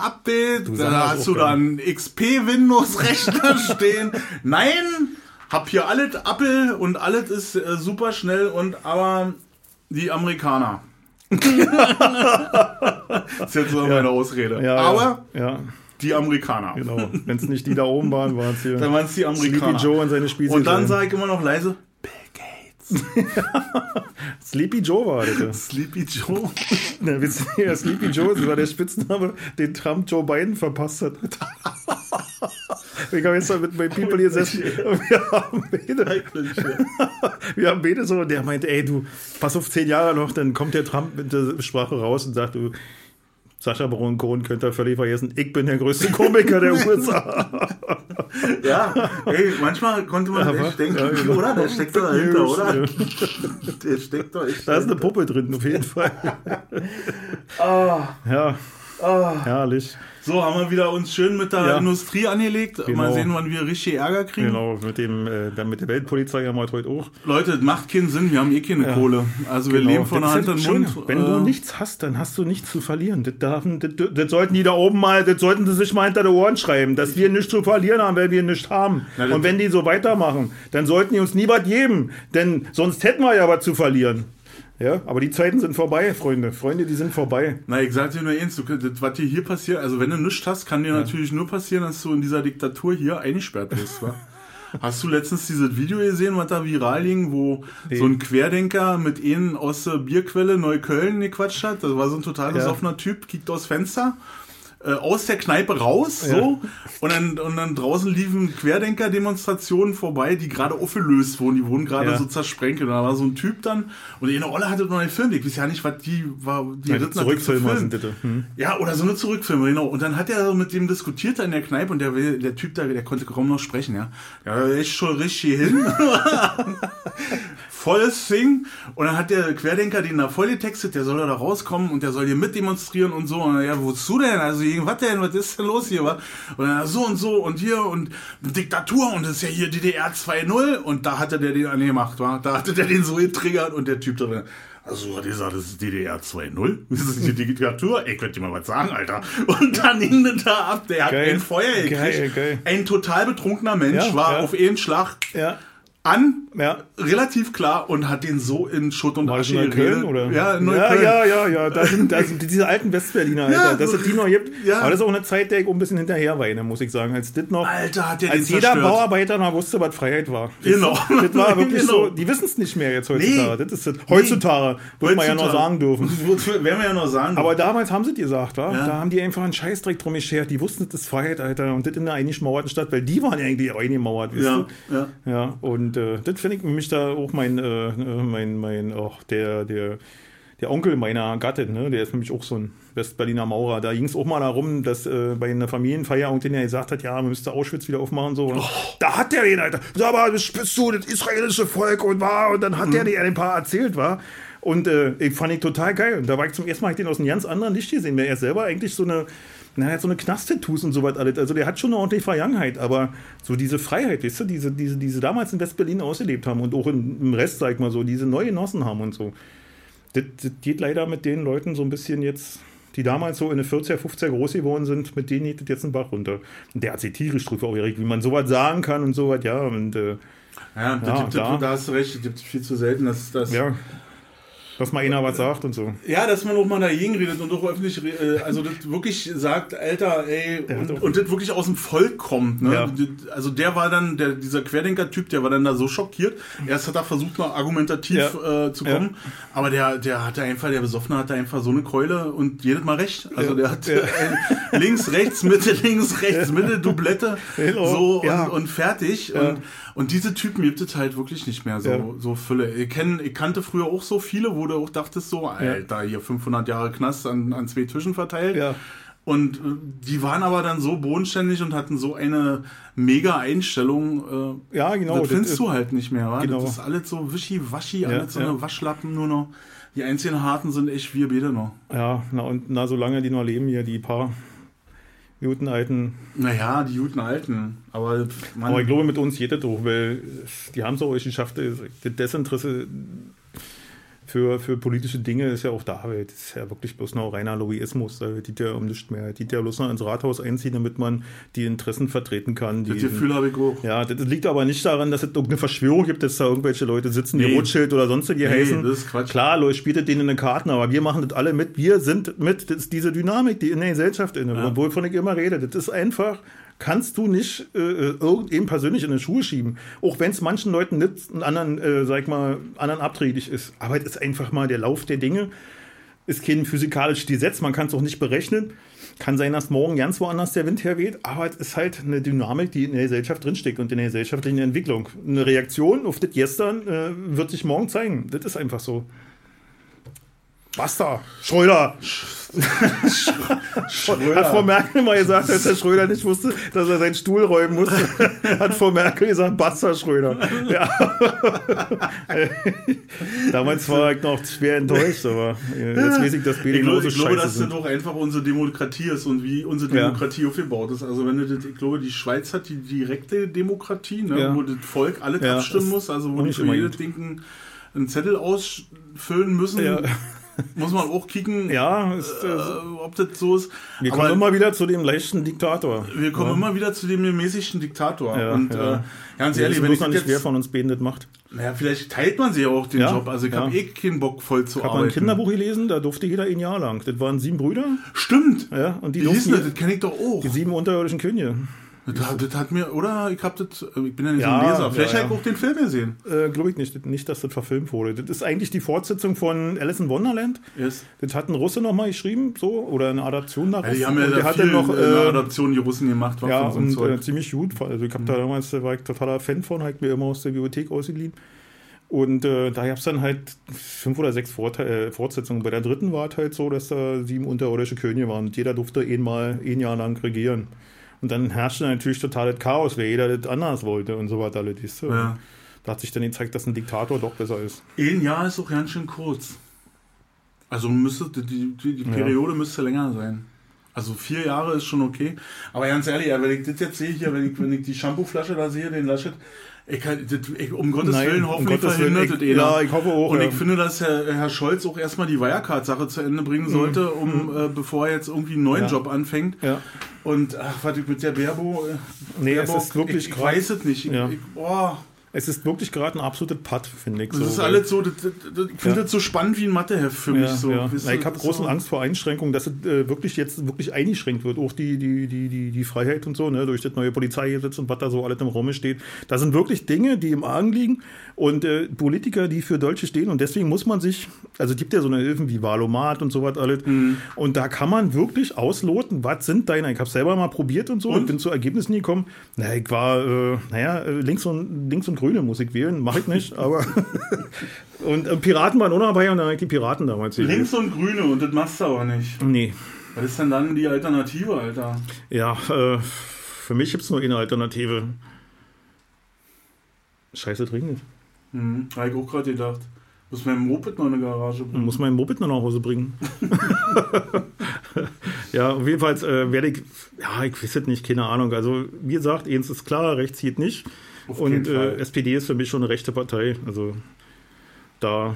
Dann mal, hast du da einen XP-Windows-Rechner stehen. Nein, hab hier alles Apple und alles ist äh, super schnell und aber die Amerikaner. das ist jetzt so meine Ausrede. Ja, aber ja, ja, die Amerikaner. genau. Wenn es nicht die da oben waren, waren es hier. Dann waren es die Sleepy Amerikaner. Joe und seine Spieße. und dann sage ich immer noch leise. Sleepy Joe war das. ja. Sleepy Joe. Na, wisst ihr, Sleepy Joe, das war der Spitzname, den Trump Joe Biden verpasst hat. Ich habe jetzt mal mit meinen People gesessen und wir haben beide, wir haben beide so, und der meinte, ey, du, pass auf zehn Jahre noch, dann kommt der Trump mit der Sprache raus und sagt, du, Sascha Baron Cohen könnt ihr völlig vergessen, ich bin der größte Komiker der USA. Ja, ey, manchmal konnte man Aber- echt denken, ja, genau. oder? Der steckt da dahinter, oder? Der steckt da echt Da ist eine Puppe drin, auf jeden Fall. Ah, Ja, herrlich. So, haben wir wieder uns schön mit der Ja. Industrie angelegt. Mal Genau. sehen, wann wir richtig Ärger kriegen. Genau, mit, dem, äh, dann mit der Weltpolizei haben wir heute auch. Leute, das macht keinen Sinn, wir haben eh keine Kohle. Also wir Genau, leben von der Hand das Mund. Wenn du Äh, nichts hast, dann hast du nichts zu verlieren. Das, dürfen, das, das sollten die da oben mal, das sollten sie sich mal hinter die Ohren schreiben, dass wir nichts zu verlieren haben, weil wir nichts haben. Na, Und wenn die so weitermachen, dann sollten die uns nie was geben, denn sonst hätten wir ja was zu verlieren. Ja, aber die Zeiten sind vorbei, Freunde. Freunde, die sind vorbei. Na, ich sag dir nur eins, du, das, was dir hier passiert, also wenn du nichts hast, kann dir natürlich nur passieren, dass du in dieser Diktatur hier eingesperrt wirst, wa? Hast du letztens dieses Video gesehen, was da viral ging, wo so ein Querdenker mit ihnen aus der Bierquelle Neukölln gequatscht hat? Das war so ein total Ja. besoffener Typ, kickt aus Fenster, äh, aus der Kneipe raus, so, und dann, und dann draußen liefen Querdenker-Demonstrationen vorbei, die gerade aufgelöst wurden, die wurden gerade Ja. so zersprenkelt. Und da war so ein Typ dann, und eine Olle hatte noch nicht gefilmt, ich weiß ja nicht, was die war, die Ja, Zurückfilmer sind das. Hm. Ja, oder so eine Zurückfilme, genau. Und dann hat er so mit dem diskutiert da in der Kneipe und der, der Typ da, der konnte kaum noch sprechen, ja. Ja, ist schon richtig hin. Volles Ding. Und dann hat der Querdenker den da voll getextet, der soll da rauskommen und der soll hier mitdemonstrieren und so. Und ja, wozu denn? Also, was denn? Was ist denn los hier? Und dann so und so und hier und Diktatur und das ist ja hier DDR 2.0. Und da hatte der den angemacht, wa? Da hatte der den so getriggert und der Typ da drin. Also, hat er gesagt, das ist DDR 2.0? Das ist die Diktatur? Ich könnte dir mal was sagen, Alter. Und dann hing das da ab. Der hat Geil. ein Feuer gekriegt. Geil, geil. Ein total betrunkener Mensch Ja, war ja. auf einen Schlag Ja, an, ja. relativ klar, und hat den so in Schutt und das Asche geredet. oder? Ja, ja, ja, ja, ja. Da sind, da sind diese alten Westberliner, Alter. Ja, dass es die noch gibt. ja. Aber das ist auch eine Zeit, der ich auch ein bisschen hinterher weine, muss ich sagen. Als das noch. Alter, hat der als jeder zerstört. Bauarbeiter noch wusste, was Freiheit war. Genau. Das war wirklich Genau. so. Die wissen es nicht mehr jetzt heutzutage. Nee. Das ist das. Heutzutage, würde man ja noch sagen dürfen. Werden wir ja noch sagen. Aber damals haben sie es gesagt, wa? Da haben die einfach einen Scheißdreck drum geschert. Die wussten, das ist Freiheit, Alter. Und das in einer eingemauerten Stadt, weil die waren ja eigentlich eingemauert, wisst ja, ihr? ja. Ja, und äh, das finde ich mich da auch mein, äh, äh, mein, mein, auch der, der, der Onkel meiner Gattin, ne, der ist nämlich auch so ein Westberliner Maurer. Da ging es auch mal darum, dass äh, bei einer Familienfeier irgendjemand ja gesagt hat, ja, man müsste Auschwitz wieder aufmachen und so. Oh. Da hat der den, Alter, sag mal, das bist du, das israelische Volk und war, und dann hat mhm. der dir ein paar erzählt, war. Und äh, ich fand ich total geil. Und da war ich zum ersten Mal ich den aus einem ganz anderen Licht gesehen. Er ist selber eigentlich so eine, na, er hat so eine Knast-Tattoos und so was alles. Also der hat schon eine ordentliche Vergangenheit, aber so diese Freiheit, weißt du, diese, diese, diese damals in West-Berlin ausgelebt haben und auch im Rest, sag ich mal so, diese neu genossen haben und so das, das geht leider mit den Leuten so ein bisschen jetzt die damals so in den 40er, 50er groß geworden sind, mit denen geht das jetzt ein Bach runter. Und der hat sich tierisch drüber aufgeregt, wie man sowas sagen kann und sowas, ja. Und, äh, ja, ja da, da, hast du recht, das gibt viel zu selten, dass, dass ja. Dass mal einer was sagt und so. Ja, dass man auch mal dagegen redet und auch öffentlich, äh, also das wirklich sagt, Alter, ey, und, und, das wirklich aus dem Volk kommt. Ne? Ja. Also der war dann, der, dieser Querdenker-Typ, der war dann da so schockiert. Erst hat er versucht, noch argumentativ ja. äh, zu kommen, ja. aber der, der hatte einfach, der Besoffene hatte einfach so eine Keule und jedes Mal recht. Also der hat links, rechts, Mitte, links, rechts, Mitte, Doublette, so und, und, fertig. Und, und diese Typen gibt es halt wirklich nicht mehr so, so Fülle. Ich, kenn, ich kannte früher auch so viele, wo du auch dachtest so, Alter, hier 500 Jahre Knast an, an zwei Tischen verteilt. Ja. Und äh, die waren aber dann so bodenständig und hatten so eine mega Einstellung. Äh, ja, genau. Das findest das du halt nicht mehr, wa? Genau. Das ist alles so wischiwaschi, ja, alles so ja. eine Waschlappen nur noch. Die einzigen Harten sind echt wir beide noch. Ja, na und na, solange die noch leben hier, die paar guten Alten. Naja, die guten Alten. Aber, aber ich glaube, mit uns das doch, weil die haben auch geschafft, das Desinteresse für, für politische Dinge ist ja auch da, das ist ja wirklich bloß noch reiner Lobbyismus, da geht ja um nichts mehr. Die ja bloß noch ins Rathaus einziehen, damit man die Interessen vertreten kann. Die, das Gefühl habe ich auch. Ja, das liegt aber nicht daran, dass es irgendeine Verschwörung gibt, dass da irgendwelche Leute sitzen, nee. die Rothschild oder sonstige nee, heißen. Das ist Quatsch. Klar, Leute, spielt denen in den Karten, aber wir machen das alle mit. Wir sind mit, das ist diese Dynamik, die in der Gesellschaft inne, ja. wovon ich immer rede. Das ist einfach kannst du nicht äh, irgendjemand persönlich in den Schuhe schieben. Auch wenn es manchen Leuten nicht einen anderen, äh, sag mal, anderen abträglich ist. Aber es ist einfach mal der Lauf der Dinge. Ist kein physikalisches Gesetz, man kann es auch nicht berechnen. Kann sein, dass morgen ganz woanders der Wind herweht, aber es ist halt eine Dynamik, die in der Gesellschaft drinsteckt und in der gesellschaftlichen Entwicklung. Eine Reaktion auf das Gestern äh, wird sich morgen zeigen. Das ist einfach so. Basta, Schröder. Schröder. Hat Frau Merkel mal gesagt, als Herr Schröder nicht wusste, dass er seinen Stuhl räumen musste, hat Frau Merkel gesagt, Basta, Schröder. Ja. Damals war ich noch schwer enttäuscht, aber jetzt weiß ich, dass BD ich glaube, ich glaube, dass das doch einfach unsere Demokratie ist und wie unsere Demokratie ja. aufgebaut ist. Also wenn du das, ich glaube, die Schweiz hat die direkte Demokratie, ne, ja. wo das Volk alles ja, abstimmen muss, also wo die für jedes Ding einen Zettel ausfüllen müssen. Ja muss man auch kicken, ja, ist, äh, ob das so ist. Wir kommen Aber immer wieder zu dem leichten Diktator. Wir kommen ja. immer wieder zu dem mäßigen Diktator. Ja, und ja. Äh, ganz ehrlich, wenn ich nicht, jetzt, wer von uns beiden das macht. Naja, vielleicht teilt man sich auch den Job. Also ich habe eh keinen Bock voll zu ich arbeiten. Ich habe ein Kinderbuch gelesen, da durfte jeder ein Jahr lang. Das waren sieben Brüder. Stimmt. Ja, und die Wie durften, das? Das kenne ich doch auch. Die sieben unterirdischen Könige. Das, das, hat mir, oder ich habe das, ich bin ja nicht ja, so ein Leser. Vielleicht ja, ja. habe ich auch den Film gesehen. Äh, Glaube ich nicht, nicht, dass das verfilmt wurde. Das ist eigentlich die Fortsetzung von Alice in Wonderland. Yes. Das hat ein Russe nochmal geschrieben, so, oder eine Adaption daraus. Ja, die haben ja da viel noch, äh, eine Adaption die Russen gemacht. Ja, und äh, ziemlich gut. Also ich habe mhm. da damals, da war ich totaler Fan von, ich mir immer aus der Bibliothek ausgeliehen. Und äh, da gab es dann halt fünf oder sechs Vorte äh, Fortsetzungen. Bei der dritten war es halt so, dass da sieben unterirdische Könige waren. Und jeder durfte einmal ein Jahr lang regieren. Und dann herrschte natürlich totales Chaos, weil jeder das anders wollte und so weiter. Alles, ja. Da hat sich dann gezeigt, dass ein Diktator doch besser ist. Ein Jahr ist auch ganz schön kurz. Also müsste die, die, die Periode ja. müsste länger sein. Also vier Jahre ist schon okay. Aber ganz ehrlich, wenn ich das jetzt sehe hier, wenn ich, wenn ich die Shampooflasche da sehe, den Laschet, ich kann, das, ich, um Gottes Nein, Willen hoffentlich um verhindert das Ja, ich hoffe auch. Und ja. ich finde, dass Herr, Herr Scholz auch erstmal die Wirecard-Sache zu Ende bringen sollte, mhm. um, mhm. äh, bevor er jetzt irgendwie einen neuen ja. Job anfängt. Ja. Und ach, was ich mit der Berbo. Äh, nee, Baerbock, es ist wirklich ich, ich weiß es nicht. Ich, ja. ich, oh. Es ist wirklich gerade ein absoluter Putt, finde ich. Das so, ist alles so, das, das, ich finde ja. das so spannend wie ein Matheheft für mich. so. Ja. Na, ich habe große so. Angst vor Einschränkungen, dass es äh, wirklich jetzt wirklich eingeschränkt wird. Auch die, die, die, die, die Freiheit und so, ne, durch das neue Polizeigesetz und was da so alles im Raum steht. Da sind wirklich Dinge, die im Argen liegen und äh, Politiker, die für Deutsche stehen. Und deswegen muss man sich, also es gibt ja so eine Hilfen wie Valomat und so was alles. Mhm. Und da kann man wirklich ausloten, was sind deine. Ich habe selber mal probiert und so und, und bin zu Ergebnissen gekommen. Na, ich war, äh, naja, links und, links und grün Grüne muss ich wählen, mache ich nicht, aber und äh, Piraten waren auch dabei und dann habe ich die Piraten damals gewählt. Links und Grüne und das machst du aber nicht. Nee. Was ist denn dann die Alternative, Alter? Ja, äh, für mich gibt es nur eine Alternative. Scheiße, dringend. Mhm. Habe ich auch gerade gedacht. Muss mein Moped noch in eine Garage bringen. muss mein Moped noch nach Hause bringen. ja, auf jeden Fall äh, werde ich, ja, ich weiß es nicht, keine Ahnung. Also, wie gesagt, eins ist klar, rechts geht nicht. Auf Und äh. SPD ist für mich schon eine rechte Partei. Also, da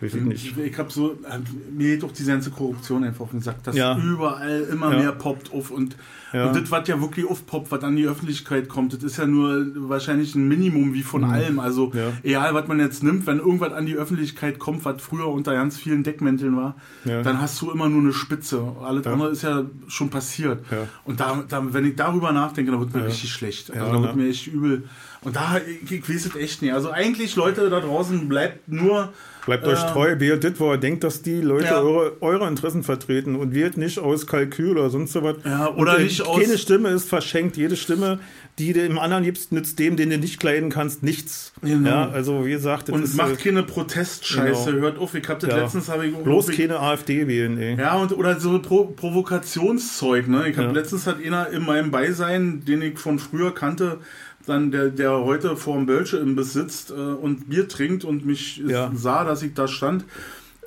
weiß ich nicht. Ich, ich habe so, äh, mir geht doch diese ganze Korruption einfach auf den Sack, dass Ja. überall immer Ja. mehr poppt auf und, Ja. und das, was ja wirklich aufpoppt, was an die Öffentlichkeit kommt, das ist ja nur wahrscheinlich ein Minimum wie von allem. Also Mhm. Egal, was man jetzt nimmt, wenn irgendwas an die Öffentlichkeit kommt, was früher unter ganz vielen Deckmänteln war, dann hast du immer nur eine Spitze. Alles andere ist ja schon passiert. Und da, da, wenn ich darüber nachdenke, dann wird mir richtig schlecht. Also da wird mir echt übel. Und da, ich, ich weiß es echt nicht. Also eigentlich, Leute da draußen, bleibt nur Bleibt euch äh, treu, wählt das, wo ihr denkt, dass die Leute Ja. eure, eure Interessen vertreten und wählt nicht aus Kalkül oder sonst so was. Ja, oder Und, äh, nicht aus- Keine Stimme ist verschenkt. Jede Stimme, die du im anderen gibst, nützt dem, den du nicht kleiden kannst, nichts. Genau. Ja, also wie gesagt, das Und ist, macht äh, keine Protestscheiße. genau. Hört auf, ich hab das Ja. letztens habe ich bloß ich, keine AfD wählen, ey. Ja, und, oder so Pro Provokationszeug, ne? Ich habe Ja. letztens hat einer in meinem Beisein, den ich von früher kannte, dann der, der heute vor dem Bölsche im Besitz äh, und Bier trinkt und mich Ja. sah, dass ich da stand,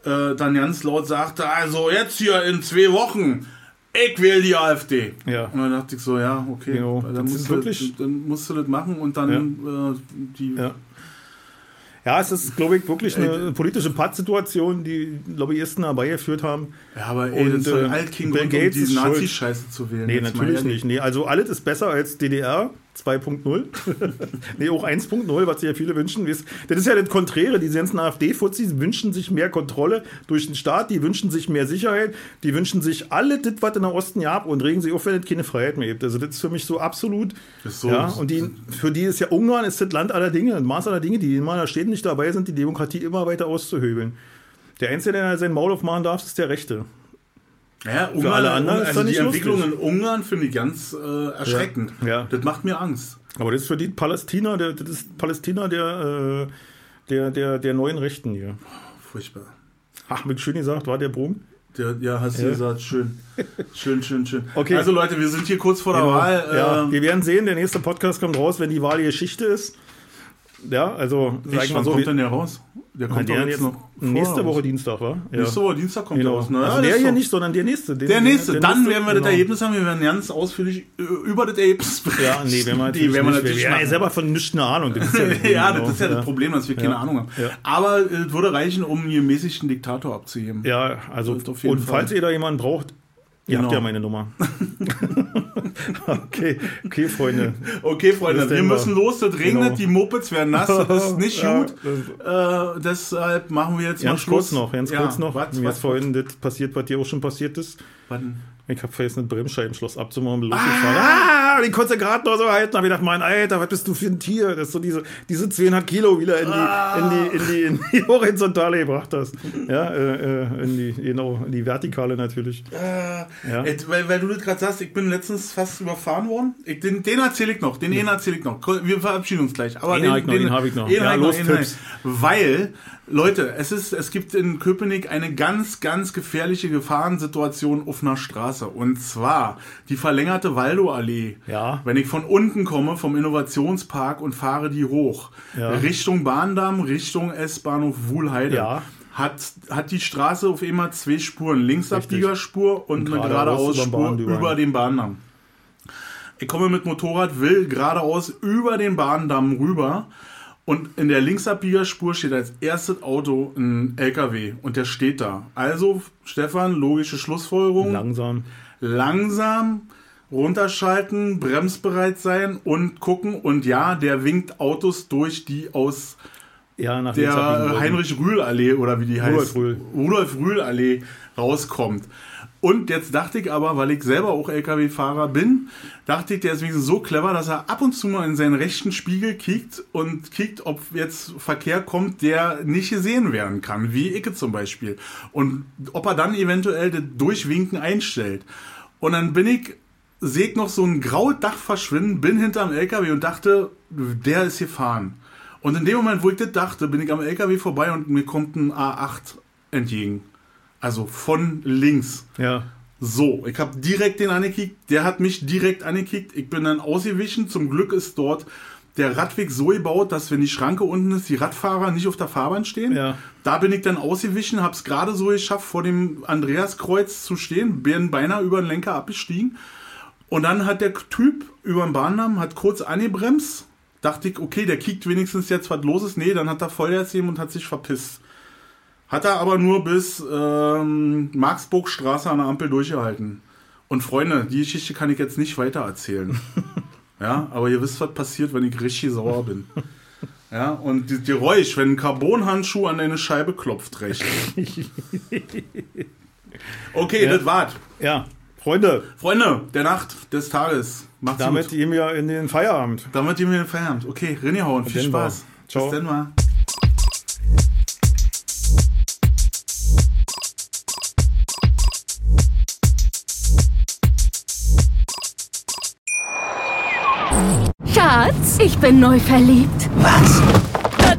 äh, dann ganz laut sagte, also jetzt hier in zwei Wochen, ich wähle die AfD. Ja. Und dann dachte ich so, ja, okay, Genau. dann, Das musst du, dann musst du das machen und dann äh, die Ja. Ja, es ist, glaube ich, wirklich eine politische Pattsituation, die Lobbyisten herbeigeführt haben. Ja, aber ey, das Und, doch äh, alt King Bill um Gates diese ist schuld. Nazi-Scheiße zu wählen. Nee, natürlich nicht. Nee, also alles ist besser als DDR 2.0. nee, auch 1.0, was sich ja viele wünschen. Das ist ja das Konträre. Die ganzen AfD-Fuzis wünschen sich mehr Kontrolle durch den Staat, die wünschen sich mehr Sicherheit, die wünschen sich alle das, was in der Osten gab und regen sich auf, wenn es keine Freiheit mehr gibt. Also das ist für mich so absolut. Ist so- ja, und die, für die ist ja Ungarn ist das Land aller Dinge, ein Maß aller Dinge, die in meiner Städten nicht dabei sind, die Demokratie immer weiter auszuhöhlen. Der Einzige, der sein Maul aufmachen darf, ist der Rechte. Ja, Ungarn, alle anderen ist also das die nicht Entwicklung lustig. in Ungarn finde ich ganz äh, erschreckend. Ja, ja. Das macht mir Angst. Aber das ist für die Palästina, der, das ist Palästina der, äh, der, der, der neuen Rechten hier. Furchtbar. Ach, mit schön gesagt, war der Brum? Der, ja, hast du Ja. gesagt, schön. Schön, schön, schön. Okay. Also Leute, wir sind hier kurz vor der Wahl. ja, ähm, wir werden sehen, der nächste Podcast kommt raus, wenn die Wahl Geschichte ist. Ja, also sag ich mal so. kommt denn der raus? Der kommt der jetzt jetzt noch nächste raus. Woche Dienstag, war? Ja. Nächste Woche Dienstag kommt Genau. raus. Ne? also Ja, der das hier doch- nicht, sondern der nächste. Den- Der nächste. der Dann nächste, werden wir das genau. Ergebnis haben. Wir werden ganz ausführlich über das Ergebnis berichten. Ja, nee, wenn man Die werden wir natürlich ja, machen. selber von nichts eine Ahnung. Das ja, ja, genau, das ist ja das Problem, dass wir keine Ahnung haben. Ja. Aber äh, es würde reichen, um einen gemäßigten Diktator abzuheben. Ja, also Das und Fall. falls ihr da jemanden braucht, ihr Genau. habt ja meine Nummer. okay, okay, Freunde. Okay, Freunde, wir müssen mal. los. Das regnet, Genau. die Mopeds werden nass. Das ist nicht Ja, gut. Äh, deshalb machen wir jetzt mal Ganz Schluss. kurz noch, ganz Ja, kurz noch. Was, Mir was, vorhin das passiert, was dir auch schon passiert ist. was? Ich habe vergessen, ein Bremsscheibenschloss abzumachen, losgefahren. Ah, den konntest du gerade noch so halten. Da habe ich gedacht, mein Alter, was bist du für ein Tier? Das ist so diese, diese 200 Kilo wieder in die, Ah. in die, in die, in die Horizontale gebracht hast. Ja, äh, äh, in die, genau, in die Vertikale natürlich. Äh, Ja. äh, weil, weil du das gerade sagst, ich bin letztens fast überfahren worden. Ich, den den erzähle ich noch, den einen erzähle ich noch. Wir verabschieden uns gleich. Aber Den ich noch, den hab ich noch. Den Ja, los, den Tipps. Weil, Leute, es, ist, es gibt in Köpenick eine ganz, ganz gefährliche Gefahrensituation auf einer Straße. Und zwar die verlängerte Waldoallee. Ja. Wenn ich von unten komme, vom Innovationspark und fahre die hoch, Ja. Richtung Bahndamm, Richtung S-Bahnhof Wuhlheide, Ja. hat, hat die Straße auf immer zwei Spuren. Linksabbiegerspur und, Und eine geradeaus geradeaus über den Spur Bahndamm. über den Bahndamm. Ich komme mit Motorrad, will geradeaus über den Bahndamm rüber. Und in der Linksabbiegerspur steht als erstes Auto ein LKW und der steht da. Also, Stefan, logische Schlussfolgerung Langsam. langsam runterschalten, bremsbereit sein und gucken. Und ja, der winkt Autos durch, die aus Ja, nach der. Heinrich-Rühl-Allee oder wie die Rudolf heißt. Rühl. Rudolf-Rühl-Allee rauskommt. Und jetzt dachte ich aber, weil ich selber auch LKW-Fahrer bin, dachte ich, der ist wenigstens so clever, dass er ab und zu mal in seinen rechten Spiegel kickt und kickt, ob jetzt Verkehr kommt, der nicht gesehen werden kann, wie Icke zum Beispiel. Und ob er dann eventuell das Durchwinken einstellt. Und dann bin ich, sehe ich noch so ein graues Dach verschwinden, bin hinterm LKW und dachte, der ist gefahren. Und in dem Moment, wo ich das dachte, bin ich am LKW vorbei und mir kommt ein A8 entgegen. Also von links. Ja. So, ich habe direkt den angekickt, der hat mich direkt angekickt, ich bin dann ausgewichen. Zum Glück ist dort der Radweg so gebaut, dass wenn die Schranke unten ist, die Radfahrer nicht auf der Fahrbahn stehen. Ja. Da bin ich dann ausgewichen, habe es gerade so geschafft, vor dem Andreaskreuz zu stehen, bin beinahe über den Lenker abgestiegen. Und dann hat der Typ über den Bahndamm, hat kurz angebremst. Dachte ich, okay, der kickt wenigstens jetzt, was los ist. Nee, dann hat er Vollgas gegeben und hat sich verpisst. Hat er aber nur bis ähm, Marksburgstraße an der Ampel durchgehalten. Und Freunde, die Geschichte kann ich jetzt nicht weiter erzählen. ja, aber ihr wisst, was passiert, wenn ich richtig sauer bin. Ja, und die Geräusch, wenn ein Carbonhandschuh an deine Scheibe klopft, recht. Okay, Ja. das war's. Ja. Freunde, Freunde der Nacht, des Tages. Macht's damit gut. gehen wir in den Feierabend. Damit ihr mir den Feierabend. Okay, Rinnehauen, viel Spaß. Ciao. Bis dann mal. Schatz, ich bin neu verliebt. Was?